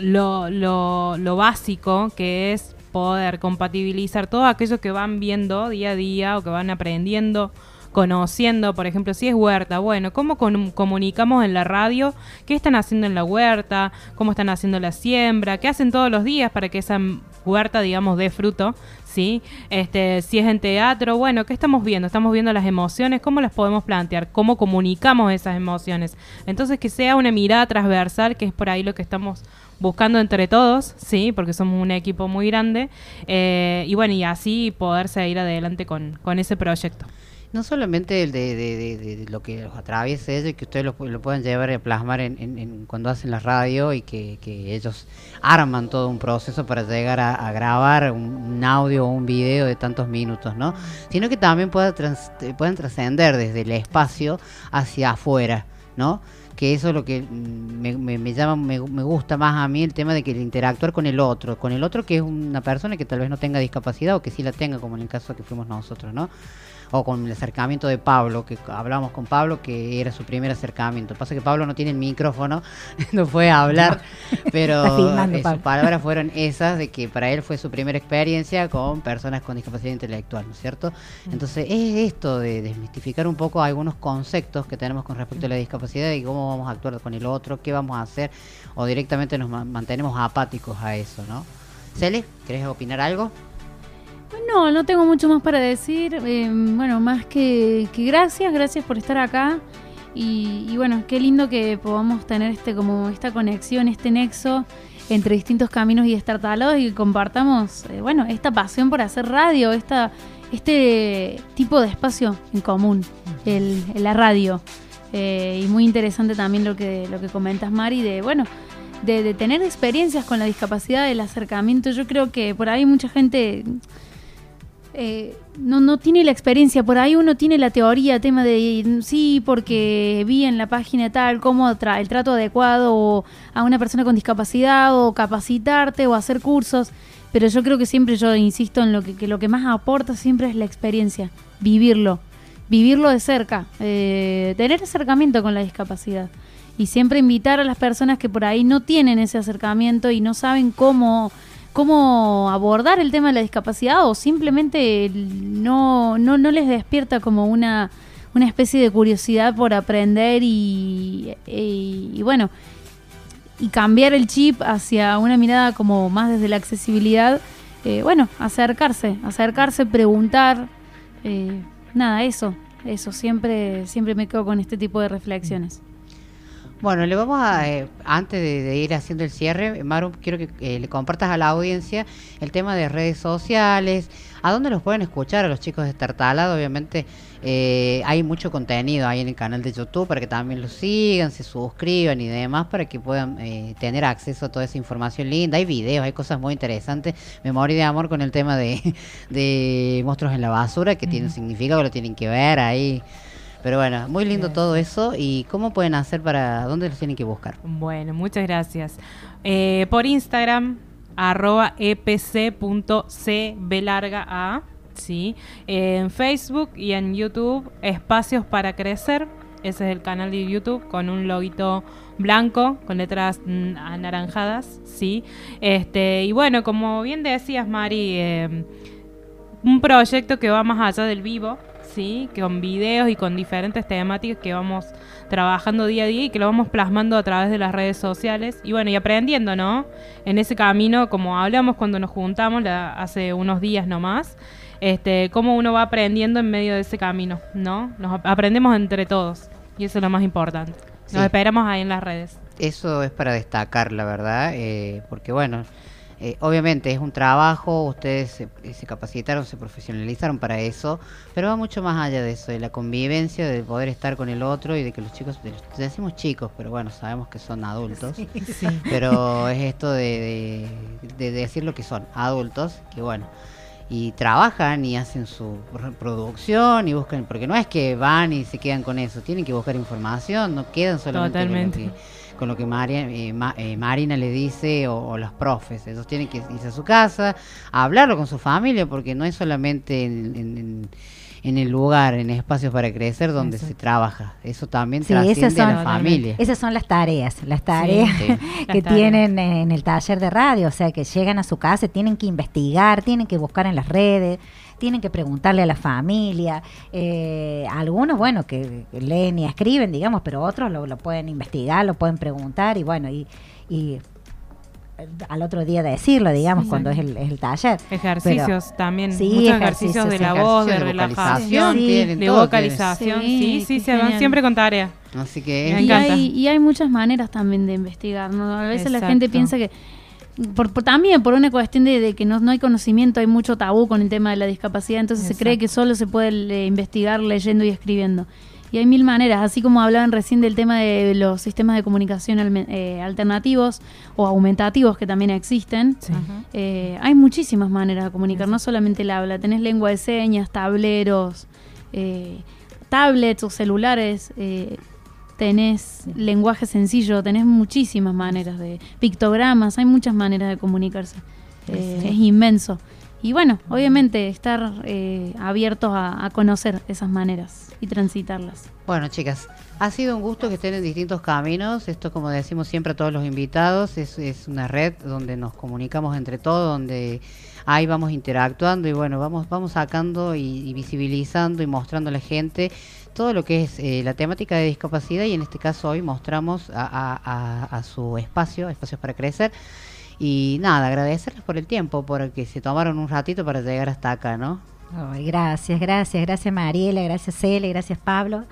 Lo, lo, lo básico que es poder compatibilizar todo aquello que van viendo día a día o que van aprendiendo, conociendo, por ejemplo, si es huerta, bueno, ¿cómo comunicamos en la radio? ¿Qué están haciendo en la huerta? ¿Cómo están haciendo la siembra? ¿Qué hacen todos los días para que esa huerta, digamos, dé fruto? ¿Sí? Este, si es en teatro, bueno, ¿qué estamos viendo? Estamos viendo las emociones, ¿cómo las podemos plantear? ¿Cómo comunicamos esas emociones? Entonces, que sea una mirada transversal, que es por ahí lo que estamos buscando entre todos, sí, porque somos un equipo muy grande, eh, y bueno, y así poder seguir adelante con, con ese proyecto. No solamente el de, lo que los atraviesa ellos y que ustedes lo, lo puedan llevar y plasmar en, en- cuando hacen la radio y que, ellos arman todo un proceso para llegar a, grabar un, audio o un video de tantos minutos, ¿no? Sino que también pueda trans- puedan trascender desde el espacio hacia afuera, ¿no? Que eso es lo que me, me- me llama, me, me gusta más a mí el tema de que interactuar con el otro, con el otro que es una persona que tal vez no tenga discapacidad o que sí la tenga, como en el caso que fuimos nosotros, ¿no? O con el acercamiento de Pablo, que hablamos con Pablo, que era su primer acercamiento. Pasa que Pablo no tiene el micrófono, no puede hablar, pero filmando, eh, sus palabras fueron esas de que para él fue su primera experiencia con personas con discapacidad intelectual, ¿no es cierto? Entonces es esto de desmistificar un poco algunos conceptos que tenemos con respecto a la discapacidad y cómo vamos a actuar con el otro, qué vamos a hacer, o directamente nos ma- mantenemos apáticos a eso, ¿no? Cele, ¿querés opinar algo? No, no tengo mucho más para decir. eh, bueno, más que, que gracias, gracias por estar acá. Y, y bueno, qué lindo que podamos tener este como esta conexión, este nexo entre distintos caminos y estartalados y que compartamos, eh, bueno, esta pasión por hacer radio, esta, este tipo de espacio en común, el, el- la radio. Eh, y muy interesante también lo que, lo que comentas, Mari, de, bueno, de, de tener experiencias con la discapacidad, el acercamiento. Yo creo que por ahí mucha gente eh, no, no tiene la experiencia. Por ahí uno tiene la teoría, tema de sí, porque vi en la página tal cómo tra- el trato adecuado a una persona con discapacidad o capacitarte o hacer cursos. Pero yo creo que siempre yo insisto en lo que, que lo que más aporta siempre es la experiencia, vivirlo, vivirlo de cerca, eh, tener acercamiento con la discapacidad. Y siempre invitar a las personas que por ahí no tienen ese acercamiento y no saben cómo cómo abordar el tema de la discapacidad o simplemente no, no, no les despierta como una, una especie de curiosidad por aprender y, y- y bueno, y cambiar el chip hacia una mirada como más desde la accesibilidad, eh, bueno, acercarse, acercarse, preguntar, eh, nada, eso, eso, siempre, siempre me quedo con este tipo de reflexiones. Bueno, le vamos a, eh, antes de, de ir haciendo el cierre, Maru, quiero que eh, le compartas a la audiencia el tema de redes sociales, a dónde los pueden escuchar a los chicos de Tartalado, obviamente eh, hay mucho contenido ahí en el canal de YouTube para que también los sigan, se suscriban y demás para que puedan eh, tener acceso a toda esa información linda, hay videos, hay cosas muy interesantes, Memoria de Amor con el tema de, de monstruos en la basura que tiene un significado, lo tienen que ver ahí. Pero bueno, muy lindo todo eso. ¿Y cómo pueden hacer para, dónde los tienen que buscar? Bueno, muchas gracias. Eh, por Instagram, arroba epc.c larga a, ¿sí? Eh, en Facebook y en YouTube, Espacios para Crecer. Ese es el canal de YouTube con un loguito blanco con letras anaranjadas, ¿sí? Este, y bueno, como bien decías, Mari, eh, un proyecto que va más allá del vivo, ¿sí? Con videos y con diferentes temáticas que vamos trabajando día a día y que lo vamos plasmando a través de las redes sociales. Y bueno, y aprendiendo, ¿no? En ese camino, como hablamos cuando nos juntamos la- hace unos días nomás, este, cómo uno va aprendiendo en medio de ese camino, ¿no? Nos ap- aprendemos entre todos y eso es lo más importante. Sí. Nos esperamos ahí en las redes. Eso es para destacar, la verdad, eh, porque bueno, eh, obviamente es un trabajo, ustedes se, se capacitaron, se profesionalizaron para eso, pero va mucho más allá de eso, de la convivencia, de poder estar con el otro y de que los chicos, de los- decimos chicos, pero bueno, sabemos que son adultos, Sí. Sí. pero es esto de, de- de decir lo que son, adultos, que bueno, y trabajan y hacen su pro- producción y buscan, porque no es que van y se quedan con eso, tienen que buscar información, no quedan solamente Totalmente. Con lo que María, eh, Ma- eh, Marina le dice o, o los profes. Ellos tienen que irse a su casa, a hablarlo con su familia, porque no es solamente en, en- en- en el lugar, en espacios para crecer donde se trabaja. Eso también Sí, trasciende esas a la familia. esas son las tareas, las tareas Sí. que Las tareas. tienen en el taller de radio, o sea, que llegan a su casa, tienen que investigar, tienen que buscar en las redes, tienen que preguntarle a la familia. eh, algunos, bueno, que leen y escriben, digamos, pero otros lo, lo pueden investigar, lo pueden preguntar y bueno, y, y eh, al otro día decirlo, digamos, Sí. cuando es el, es el taller. Ejercicios Pero- también, Sí, muchos ejercicios de la voz, de de relajación, tienen, de vocalización. tienen. Sí, Sí, se van siempre con tarea. Así que Me y, encanta. hay, y hay muchas maneras también de investigar, ¿no? A veces la gente piensa que, por, por- también por una cuestión de, de que no, no hay conocimiento, hay mucho tabú con el tema de la discapacidad, entonces se cree que solo se puede le- investigar leyendo y escribiendo. Y hay mil maneras, así como hablaban recién del tema de los sistemas de comunicación alme- eh, alternativos o aumentativos que también existen. Eh, hay muchísimas maneras de comunicar, no solamente el habla. Tenés lengua de señas, tableros, eh, tablets o celulares. Tenés lenguaje sencillo, tenés muchísimas maneras de pictogramas, hay muchas maneras de comunicarse. Eh, Sí. Es inmenso. Y bueno, obviamente estar eh, abiertos a, a conocer esas maneras y transitarlas. Bueno, chicas, ha sido un gusto que estén en distintos caminos. Esto, como decimos siempre a todos los invitados, es, es una red donde nos comunicamos entre todos, donde ahí vamos interactuando y bueno, vamos, vamos sacando y, y visibilizando y mostrando a la gente todo lo que es eh, la temática de discapacidad y en este caso hoy mostramos a, su espacio, espacios para crecer. Y nada, agradecerles por el tiempo, por el que se tomaron un ratito para llegar hasta acá, ¿no? Gracias, gracias, gracias Mariela, gracias Cele, gracias Pablo.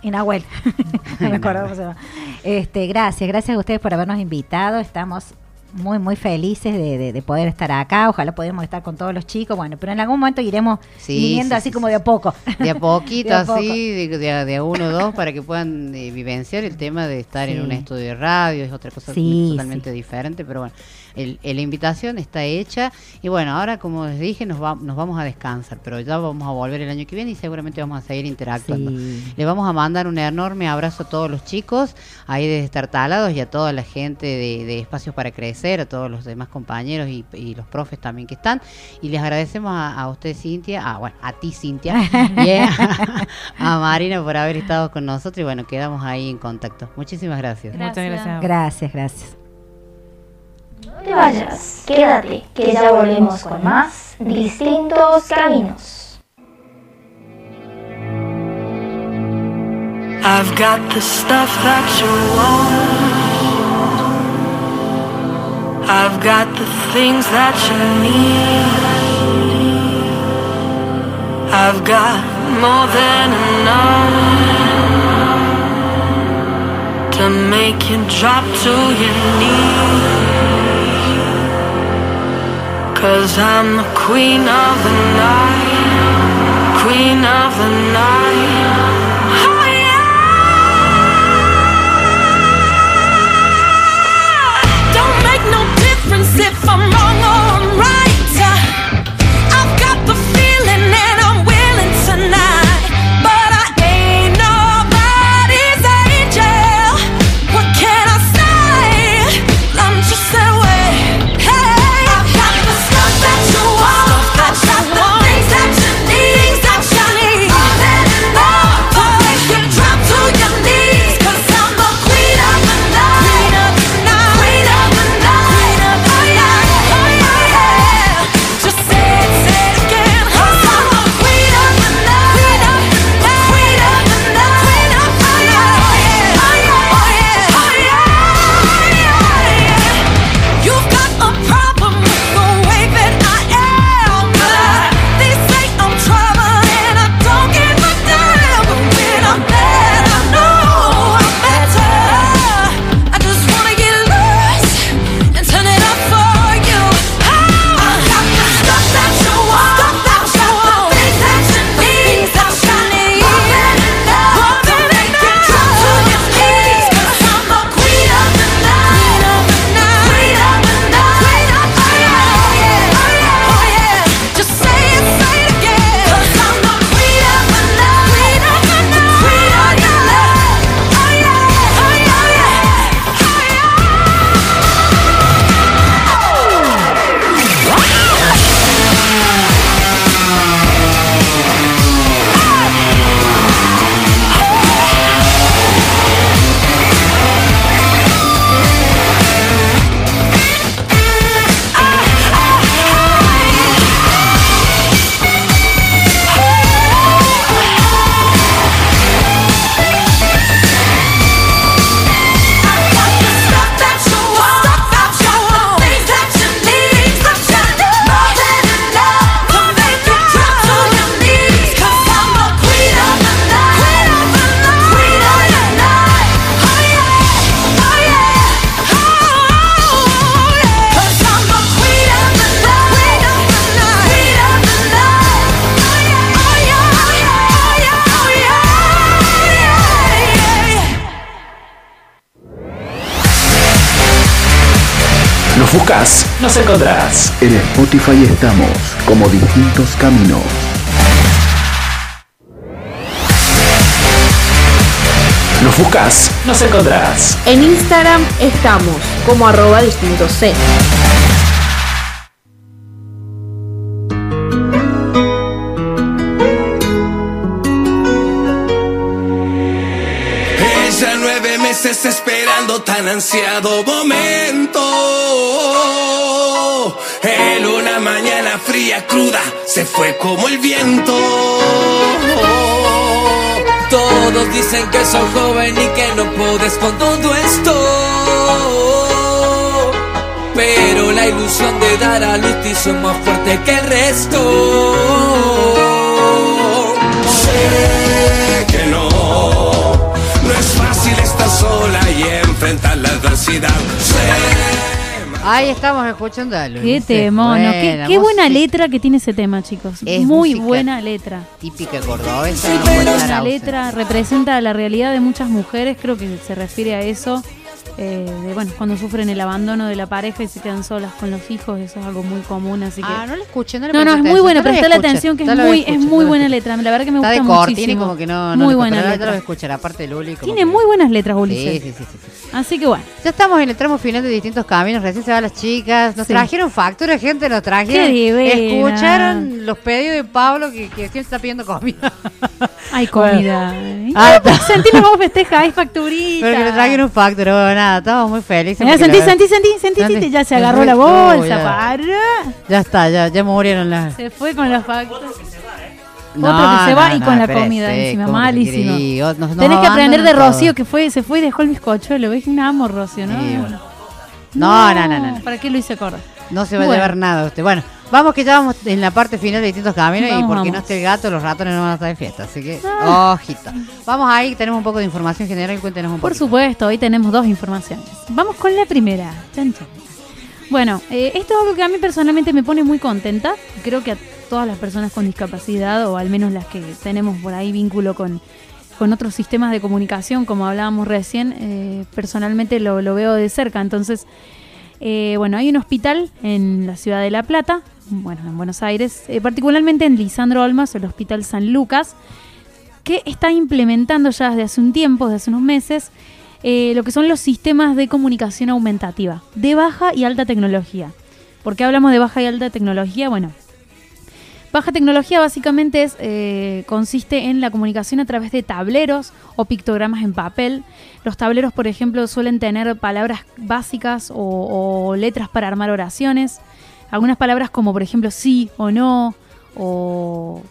Y Nahuel. me acuerdo cómo se llama. Este, gracias, gracias a ustedes por habernos invitado. Estamos muy, muy felices de, de- de poder estar acá. Ojalá podamos estar con todos los chicos. Bueno, pero en algún momento iremos Sí, viniendo sí, así sí, como de a poco. De a poquito, De a poco. así, de, de a- uno o dos, para que puedan eh, vivenciar el tema de estar en un estudio de radio, es otra cosa totalmente diferente, pero bueno, el, el- la invitación está hecha y bueno, ahora como les dije, nos, va- nos vamos a descansar, pero ya vamos a volver el año que viene y seguramente vamos a seguir interactuando. Sí. Le vamos a mandar un enorme abrazo a todos los chicos, ahí desde estar talados y a toda la gente de, de Espacios para Crecer, a todos los demás compañeros y, y los profes también que están. Y les agradecemos a, a usted, Cintia, a, bueno, a ti, Cintia, y a, a Marina por haber estado con nosotros y bueno, quedamos ahí en contacto. Muchísimas gracias. Muchas gracias. Gracias, gracias. Te vayas, quédate, que ya volvemos con más distintos caminos. I've got the stuff that you want. I've got the things that you need. I've got more than enough to make you drop to your knees. Cause I'm the queen of the night, queen of the night. En Spotify estamos como distintos caminos. Nos buscas, nos encontrás. En Instagram estamos como arroba distinto C. Ella nueve meses esperando tan ansiado fue como el viento. Todos dicen que soy joven y que no puedes con todo esto. Pero la ilusión de dar a luz te hizo más fuerte que el resto. Sé que no, no es fácil estar sola y enfrentar la adversidad. Sé Ahí estamos escuchando a Luis. Qué temono. qué, Buena qué buena música. letra que tiene ese tema, chicos. Es Muy buena letra. Típica cordobesa. La ausente. letra representa la realidad de muchas mujeres, creo que se refiere a eso. Eh, de, bueno, cuando sufren el abandono de la pareja y se quedan solas con los hijos, eso es algo muy común, así que... Ah, no lo escuché, no le No, no, es muy buena, Ya lo voy a presta la atención que es muy, es muy buena letra, la verdad que me Está gusta de cortina y muchísimo. como que no, no muy buena ya lo letra. escuchar, aparte Luli. como Tiene que- muy buenas letras, Ulises. sí, sí, sí, sí. Así que bueno. Ya estamos en el tramo final de distintos caminos, recién se van las chicas, nos Sí. trajeron facturas, gente, nos trajeron. Qué. Escucharon los pedidos de Pablo que, que siempre está pidiendo comida. Hay comida. Ah, Ah, sentimos cómo festeja, hay facturita. Pero que le trajeron factura, nada, estamos muy felices. Ya sentí, sentí, sentí, sentí, Sentí. sentí, ya se agarró la No, bolsa, ya. para. Ya está, ya, ya murieron las. Se fue con las facturas. No, Otro que se no, va y no, con la comida encima, ¿cómo que se malísimo. Nos- nos Tenés que aprender de Rocío todo. que fue, se fue y dejó el bizcochuelo. ¿Ves? Un amo Rocío, ¿no? Sí, bueno. No, no, no, no, no. ¿Para qué lo hice acordar? No se va Bueno. a llevar nada usted. Bueno, vamos que ya vamos en la parte final de distintos caminos y porque vamos. no esté el gato, los ratones no van a estar de fiesta. Así que, Ah. ojito. Vamos ahí, tenemos un poco de información general. Cuéntenos un poco. Por supuesto, hoy tenemos dos informaciones. Vamos con la primera. Chan, chan. Bueno, eh, esto es algo que a mí personalmente me pone muy contenta. Creo que a todas las personas con discapacidad, o al menos las que tenemos por ahí vínculo con, con otros sistemas de comunicación, como hablábamos recién, eh, personalmente lo, lo veo de cerca. Entonces, eh, bueno, hay un hospital en la ciudad de La Plata, bueno, en Buenos Aires, eh, particularmente en Lisandro Olmos, el Hospital San Lucas, que está implementando ya desde hace un tiempo, desde hace unos meses, eh, lo que son los sistemas de comunicación aumentativa, de baja y alta tecnología. ¿Por qué hablamos de baja y alta tecnología? Bueno, baja tecnología básicamente es, eh, consiste en la comunicación a través de tableros o pictogramas en papel. Los tableros, por ejemplo, suelen tener palabras básicas o, letras para armar oraciones. Algunas palabras como, por ejemplo, sí o no, o,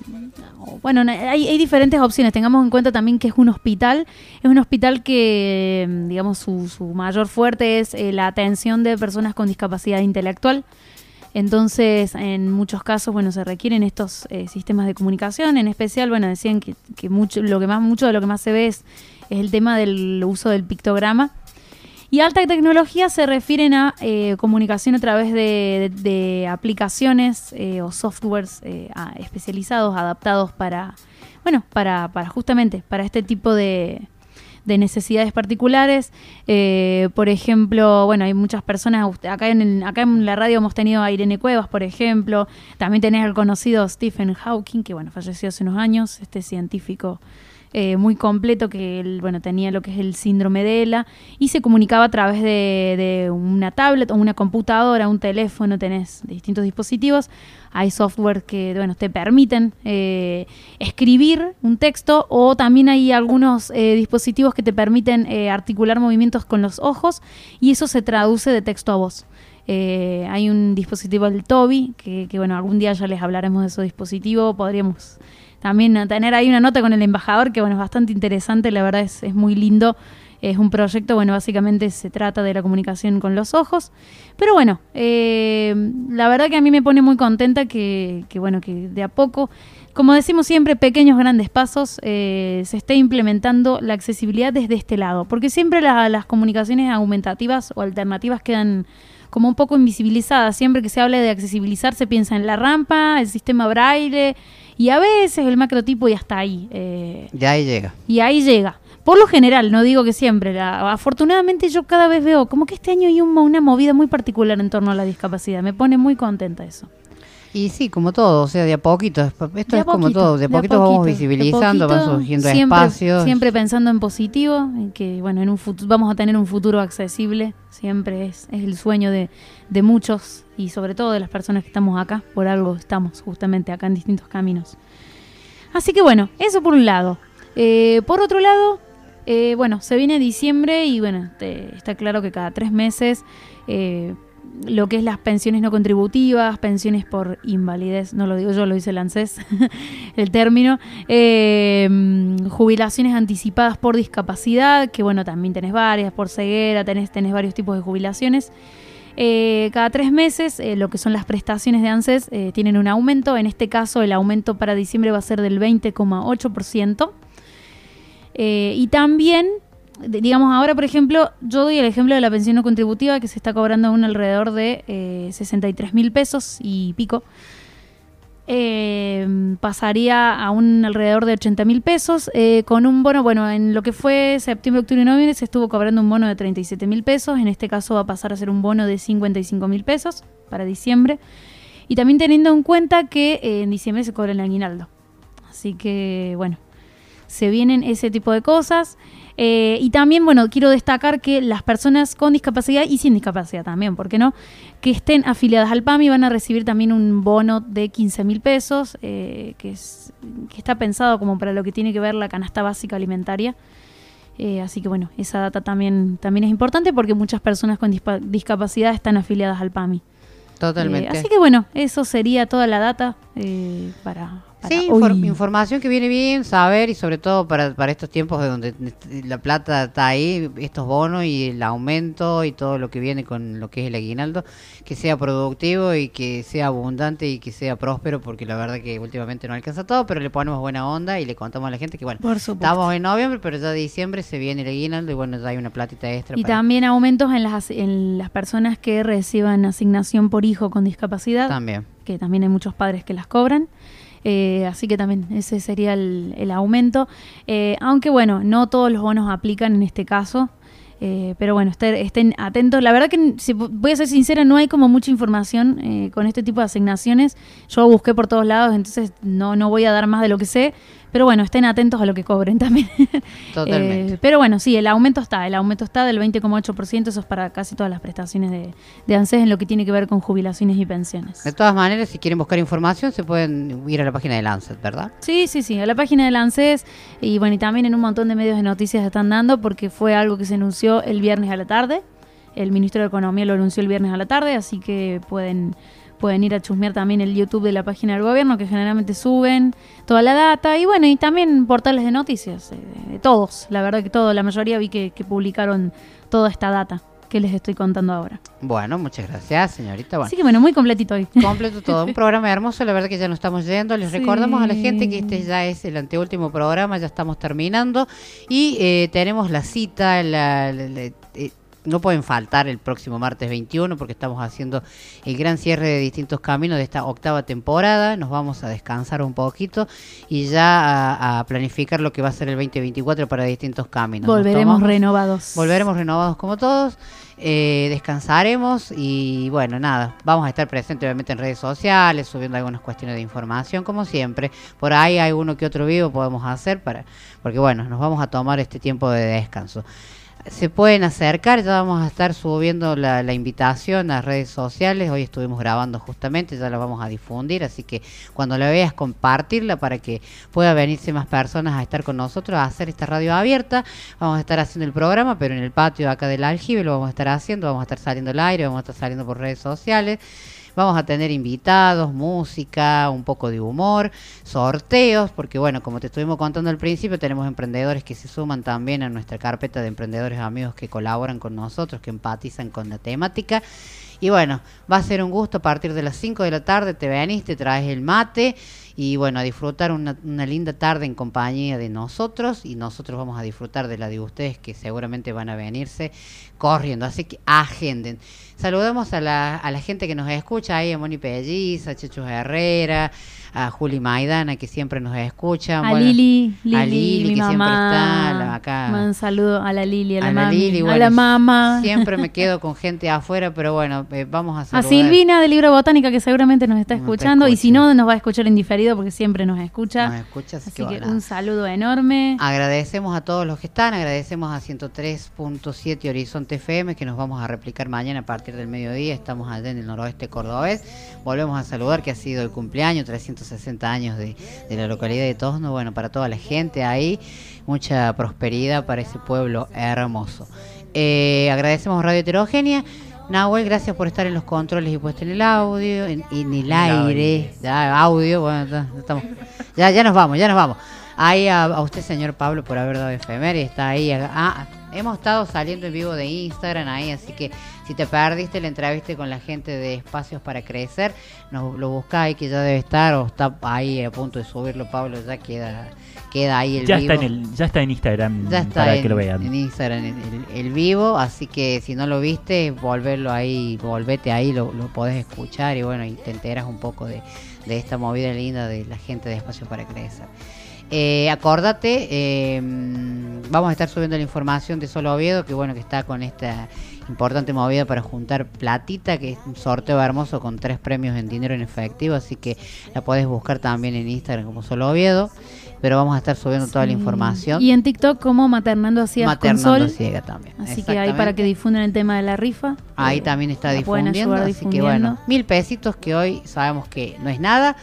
bueno, hay, diferentes opciones. Tengamos en cuenta también que es un hospital. Es un hospital que, digamos, su, su mayor fuerte es eh, la atención de personas con discapacidad intelectual. Entonces, en muchos casos, bueno, se requieren estos eh, sistemas de comunicación. En especial, bueno, decían que, mucho, lo que más, mucho de lo que más se ve es, es el tema del uso del pictograma. Y alta tecnología se refieren a eh, comunicación a través de, aplicaciones eh, o softwares eh, especializados, adaptados para, bueno, para, para justamente para este tipo de, de necesidades particulares. Eh, por ejemplo, bueno, hay muchas personas, acá en, acá en la radio hemos tenido a Irene Cuevas, por ejemplo, también tenés al conocido Stephen Hawking, que bueno, falleció hace unos años, este científico eh, muy completo que bueno, tenía lo que es el síndrome de ELA y se comunicaba a través de, de una tablet o una computadora, un teléfono, tenés distintos dispositivos. Hay software que, bueno, te permiten eh, escribir un texto o también hay algunos eh, dispositivos que te permiten eh, articular movimientos con los ojos y eso se traduce de texto a voz. Eh, hay un dispositivo, el Toby, que, que, bueno, algún día ya les hablaremos de ese dispositivo. Podríamos también tener ahí una nota con el embajador, que bueno, es bastante interesante, la verdad es, es muy lindo. Es un proyecto, bueno, básicamente se trata de la comunicación con los ojos. Pero bueno, eh, la verdad que a mí me pone muy contenta que, que, bueno, que de a poco, como decimos siempre, pequeños grandes pasos, eh, se esté implementando la accesibilidad desde este lado. Porque siempre la- las comunicaciones aumentativas o alternativas quedan como un poco invisibilizadas. Siempre que se habla de accesibilizar se piensa en la rampa, el sistema braille y a veces el macrotipo y hasta ahí. eh, Ya ahí llega. y ahí llega. Por lo general, no digo que siempre. la- afortunadamente yo cada vez veo como que este año hay un- una movida muy particular en torno a la discapacidad. Me pone muy contenta eso. Y sí, como todo, o sea, de a poquito. Esto De es a como poquito, todo, de a de poquito vamos poquito, de visibilizando, van surgiendo siempre, espacios. Siempre pensando en positivo, en que bueno, en un vamos a tener un futuro accesible. Siempre es, es el sueño de, de muchos y sobre todo de las personas que estamos acá. Por algo estamos justamente acá en distintos caminos. Así que bueno, eso por un lado. Eh, por otro lado, eh, bueno, se viene diciembre y bueno, te- está claro que cada tres meses eh, lo que es las pensiones no contributivas, pensiones por invalidez, no lo digo yo, lo dice el ANSES, el término, mm, jubilaciones anticipadas por discapacidad, que bueno, también tenés varias, por ceguera, tenés, tenés varios tipos de jubilaciones. Eh, cada tres meses, eh, lo que son las prestaciones de ANSES eh, tienen un aumento. En este caso, el aumento para diciembre va a ser del 20,8%. Eh, y también, digamos, ahora, por ejemplo, yo doy el ejemplo de la pensión no contributiva que se está cobrando un alrededor de eh, 63 mil pesos y pico. Eh, pasaría a un alrededor de 80 mil pesos eh, con un bono, bueno, en lo que fue septiembre, octubre y noviembre se estuvo cobrando un bono de 37 mil pesos, en este caso va a pasar a ser un bono de 55 mil pesos para diciembre y también teniendo en cuenta que eh, en diciembre se cobra el aguinaldo. Así que, bueno, se vienen ese tipo de cosas. Eh, y también, bueno, quiero destacar que las personas con discapacidad y sin discapacidad también, ¿por qué no? Que estén afiliadas al PAMI van a recibir también un bono de 15 mil pesos, eh, que, es, que está pensado como para lo que tiene que ver la canasta básica alimentaria. Eh, así que bueno, esa data también, también es importante porque muchas personas con discapacidad están afiliadas al PAMI. Totalmente. Así que bueno, eso sería toda la data para, para Sí, infor- hoy. información que viene bien saber y sobre todo para, para estos tiempos de donde la plata está ahí, estos bonos y el aumento y todo lo que viene con lo que es el aguinaldo, que sea productivo y que sea abundante y que sea próspero, porque la verdad que últimamente no alcanza todo, pero le ponemos buena onda y le contamos a la gente que bueno, Por estamos en noviembre, pero ya diciembre se viene el aguinaldo y bueno, ya hay una platita extra. Y para- también aumentos en las, en las personas que reciban asignación por hijo con discapacidad. También. Que también hay muchos padres que las cobran. Eh, así que también ese sería el, aumento. Eh, aunque bueno, no todos los bonos aplican en este caso. Eh, pero bueno, estén, estén atentos. La verdad que, si voy a ser sincera, no hay como mucha información eh, con este tipo de asignaciones. Yo busqué por todos lados, entonces no, no voy a dar más de lo que sé. Pero bueno, estén atentos a lo que cobren también. Totalmente. Eh, pero bueno, sí, el aumento está. El aumento está del 20,8%. Eso es para casi todas las prestaciones de, de ANSES en lo que tiene que ver con jubilaciones y pensiones. De todas maneras, si quieren buscar información, se pueden ir a la página de Lancet, ¿verdad? Sí, sí, sí, a la página del ANSES y bueno, y también en un montón de medios de noticias están dando porque fue algo que se anunció el viernes a la tarde. El Ministerio de Economía lo anunció el viernes a la tarde, así que pueden, pueden ir a chusmear también el YouTube de la página del gobierno, que generalmente suben toda la data, y bueno, y también portales de noticias, eh, de, todos, la verdad que todo, la mayoría vi que, que publicaron toda esta data que les estoy contando ahora. Bueno, muchas gracias, señorita. Bueno. Así que bueno, muy completito hoy. Completo todo, un programa hermoso, la verdad que ya nos estamos yendo. Les Sí. recordamos a la gente que este ya es el anteúltimo programa, ya estamos terminando y eh, tenemos la cita, la- la- la- eh, no pueden faltar el próximo martes 21 porque estamos haciendo el gran cierre de distintos caminos de esta octava temporada. Nos vamos a descansar un poquito y ya a, a planificar lo que va a ser el 2024 para distintos caminos. Nos Volveremos tomamos- renovados. Volveremos renovados como todos. eh, descansaremos y bueno, nada, vamos a estar presentes obviamente en redes sociales, subiendo algunas cuestiones de información, como siempre. Por ahí hay uno que otro vivo podemos hacer para, porque bueno, nos vamos a tomar este tiempo de descanso. Se pueden acercar, ya vamos a estar subiendo la, la invitación a redes sociales. Hoy estuvimos grabando justamente, ya la vamos a difundir, así que cuando la veas, compartirla para que pueda venirse más personas a estar con nosotros, a hacer esta radio abierta. Vamos a estar haciendo el programa, pero en el patio acá del aljibe lo vamos a estar haciendo, vamos a estar saliendo al aire, vamos a estar saliendo por redes sociales. Vamos a tener invitados, música, un poco de humor, sorteos, porque bueno, como te estuvimos contando al principio, tenemos emprendedores que se suman también a nuestra carpeta de emprendedores amigos que colaboran con nosotros, que empatizan con la temática. Y bueno, va a ser un gusto a partir de las 5 de la tarde, te venís, te traes el mate y bueno, a disfrutar una, una linda tarde en compañía de nosotros y nosotros vamos a disfrutar de la de ustedes que seguramente van a venirse corriendo, así que agenden. Saludamos a la, a la gente que nos escucha ahí, a Moni Pelliz, a Checho Herrera, a Juli Maidana que siempre nos escucha. A bueno, Lili, Lili, a Lili mi que siempre está acá. Un saludo a la Lili, a la, a la mami, a la mamá. Siempre me quedo con gente afuera, pero bueno, eh, vamos a A saludar. Silvina del libro Botánica que seguramente nos está escuchando y si no nos va a escuchar en diferido porque siempre nos escucha. Nos escucha, así, Así que un saludo enorme. Agradecemos a todos los que están, agradecemos a 103.7 Horizonte FM que nos vamos a replicar mañana a partir del mediodía. Estamos allá en el noroeste cordobés. Volvemos a saludar que ha sido el cumpleaños, 360 años de, de la localidad de Tosno. Bueno, para toda la gente ahí, mucha prosperidad para ese pueblo hermoso. Eh, agradecemos Radio Heterogénea. Nahuel, gracias por estar en los controles y puesto en el audio, en, en el aire, ya, audio, bueno, ya, ya estamos, ya, ya nos vamos, ya nos vamos. Ahí a, a usted, señor Pablo, por haber dado efeméride, está ahí. Ah, hemos estado saliendo en vivo de Instagram ahí, así que si te perdiste la entrevista con la gente de Espacios para Crecer, nos lo busca ahí que ya debe estar o está ahí a punto de subirlo, Pablo, ya queda, queda ahí el Ya vivo. está, en el, ya está en Instagram Ya está para en, que lo vean. en Instagram el, el- el vivo, así que si no lo viste, volverlo ahí, volvete ahí, lo, lo podés escuchar y bueno, y te enteras un poco de, de esta movida linda de la gente de Espacio para Crecer. Eh, acordate, eh, vamos a estar subiendo la información de Solo Oviedo, que bueno, que está con esta importante movida para juntar platita, que es un sorteo hermoso con tres premios en dinero en efectivo, así que la podés buscar también en Instagram como Solo Oviedo, pero vamos a estar subiendo toda la información. Y en TikTok como Maternando a Ciegas Maternando con Sol. a Ciegas también, Así que ahí para que difundan el tema de la rifa. Ahí también está difundiendo, ayudar así que bueno, difundiendo. mil pesitos que hoy sabemos que no es nada,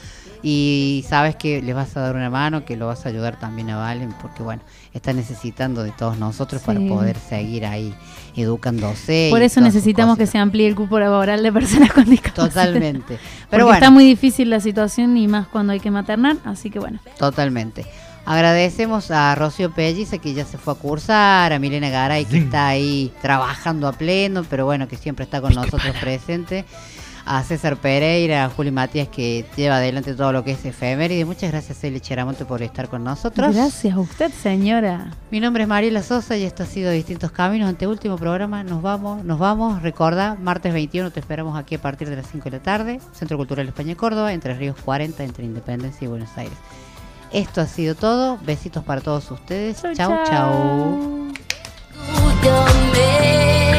y sabes que les vas a dar una mano, que lo vas a ayudar también a Valen, porque bueno, está necesitando de todos nosotros para poder seguir ahí educándose. Por eso necesitamos que se amplíe el cupo laboral de personas con discapacidad. Totalmente. Pero bueno. está muy difícil la situación y más cuando hay que maternar, así que bueno. Totalmente. Agradecemos a Rocío Pelliza que ya se fue a cursar, a Milena Garay que está ahí trabajando a pleno, pero bueno, que siempre está con nosotros presente, a César Pereira, a Juli Matías que lleva adelante todo lo que es efeméride. Muchas gracias, Eli Cheramonte, por estar con nosotros. Gracias a usted, señora. Mi nombre es Mariela Sosa y esto ha sido Distintos Caminos. Ante último programa, nos vamos, nos vamos. Recuerda, martes 21 te esperamos aquí a partir de las 5 de la tarde. Centro Cultural España Córdoba, entre Ríos 40, entre Independencia y Buenos Aires. Esto ha sido todo. Besitos para todos ustedes. Chau, chau. Escúchame.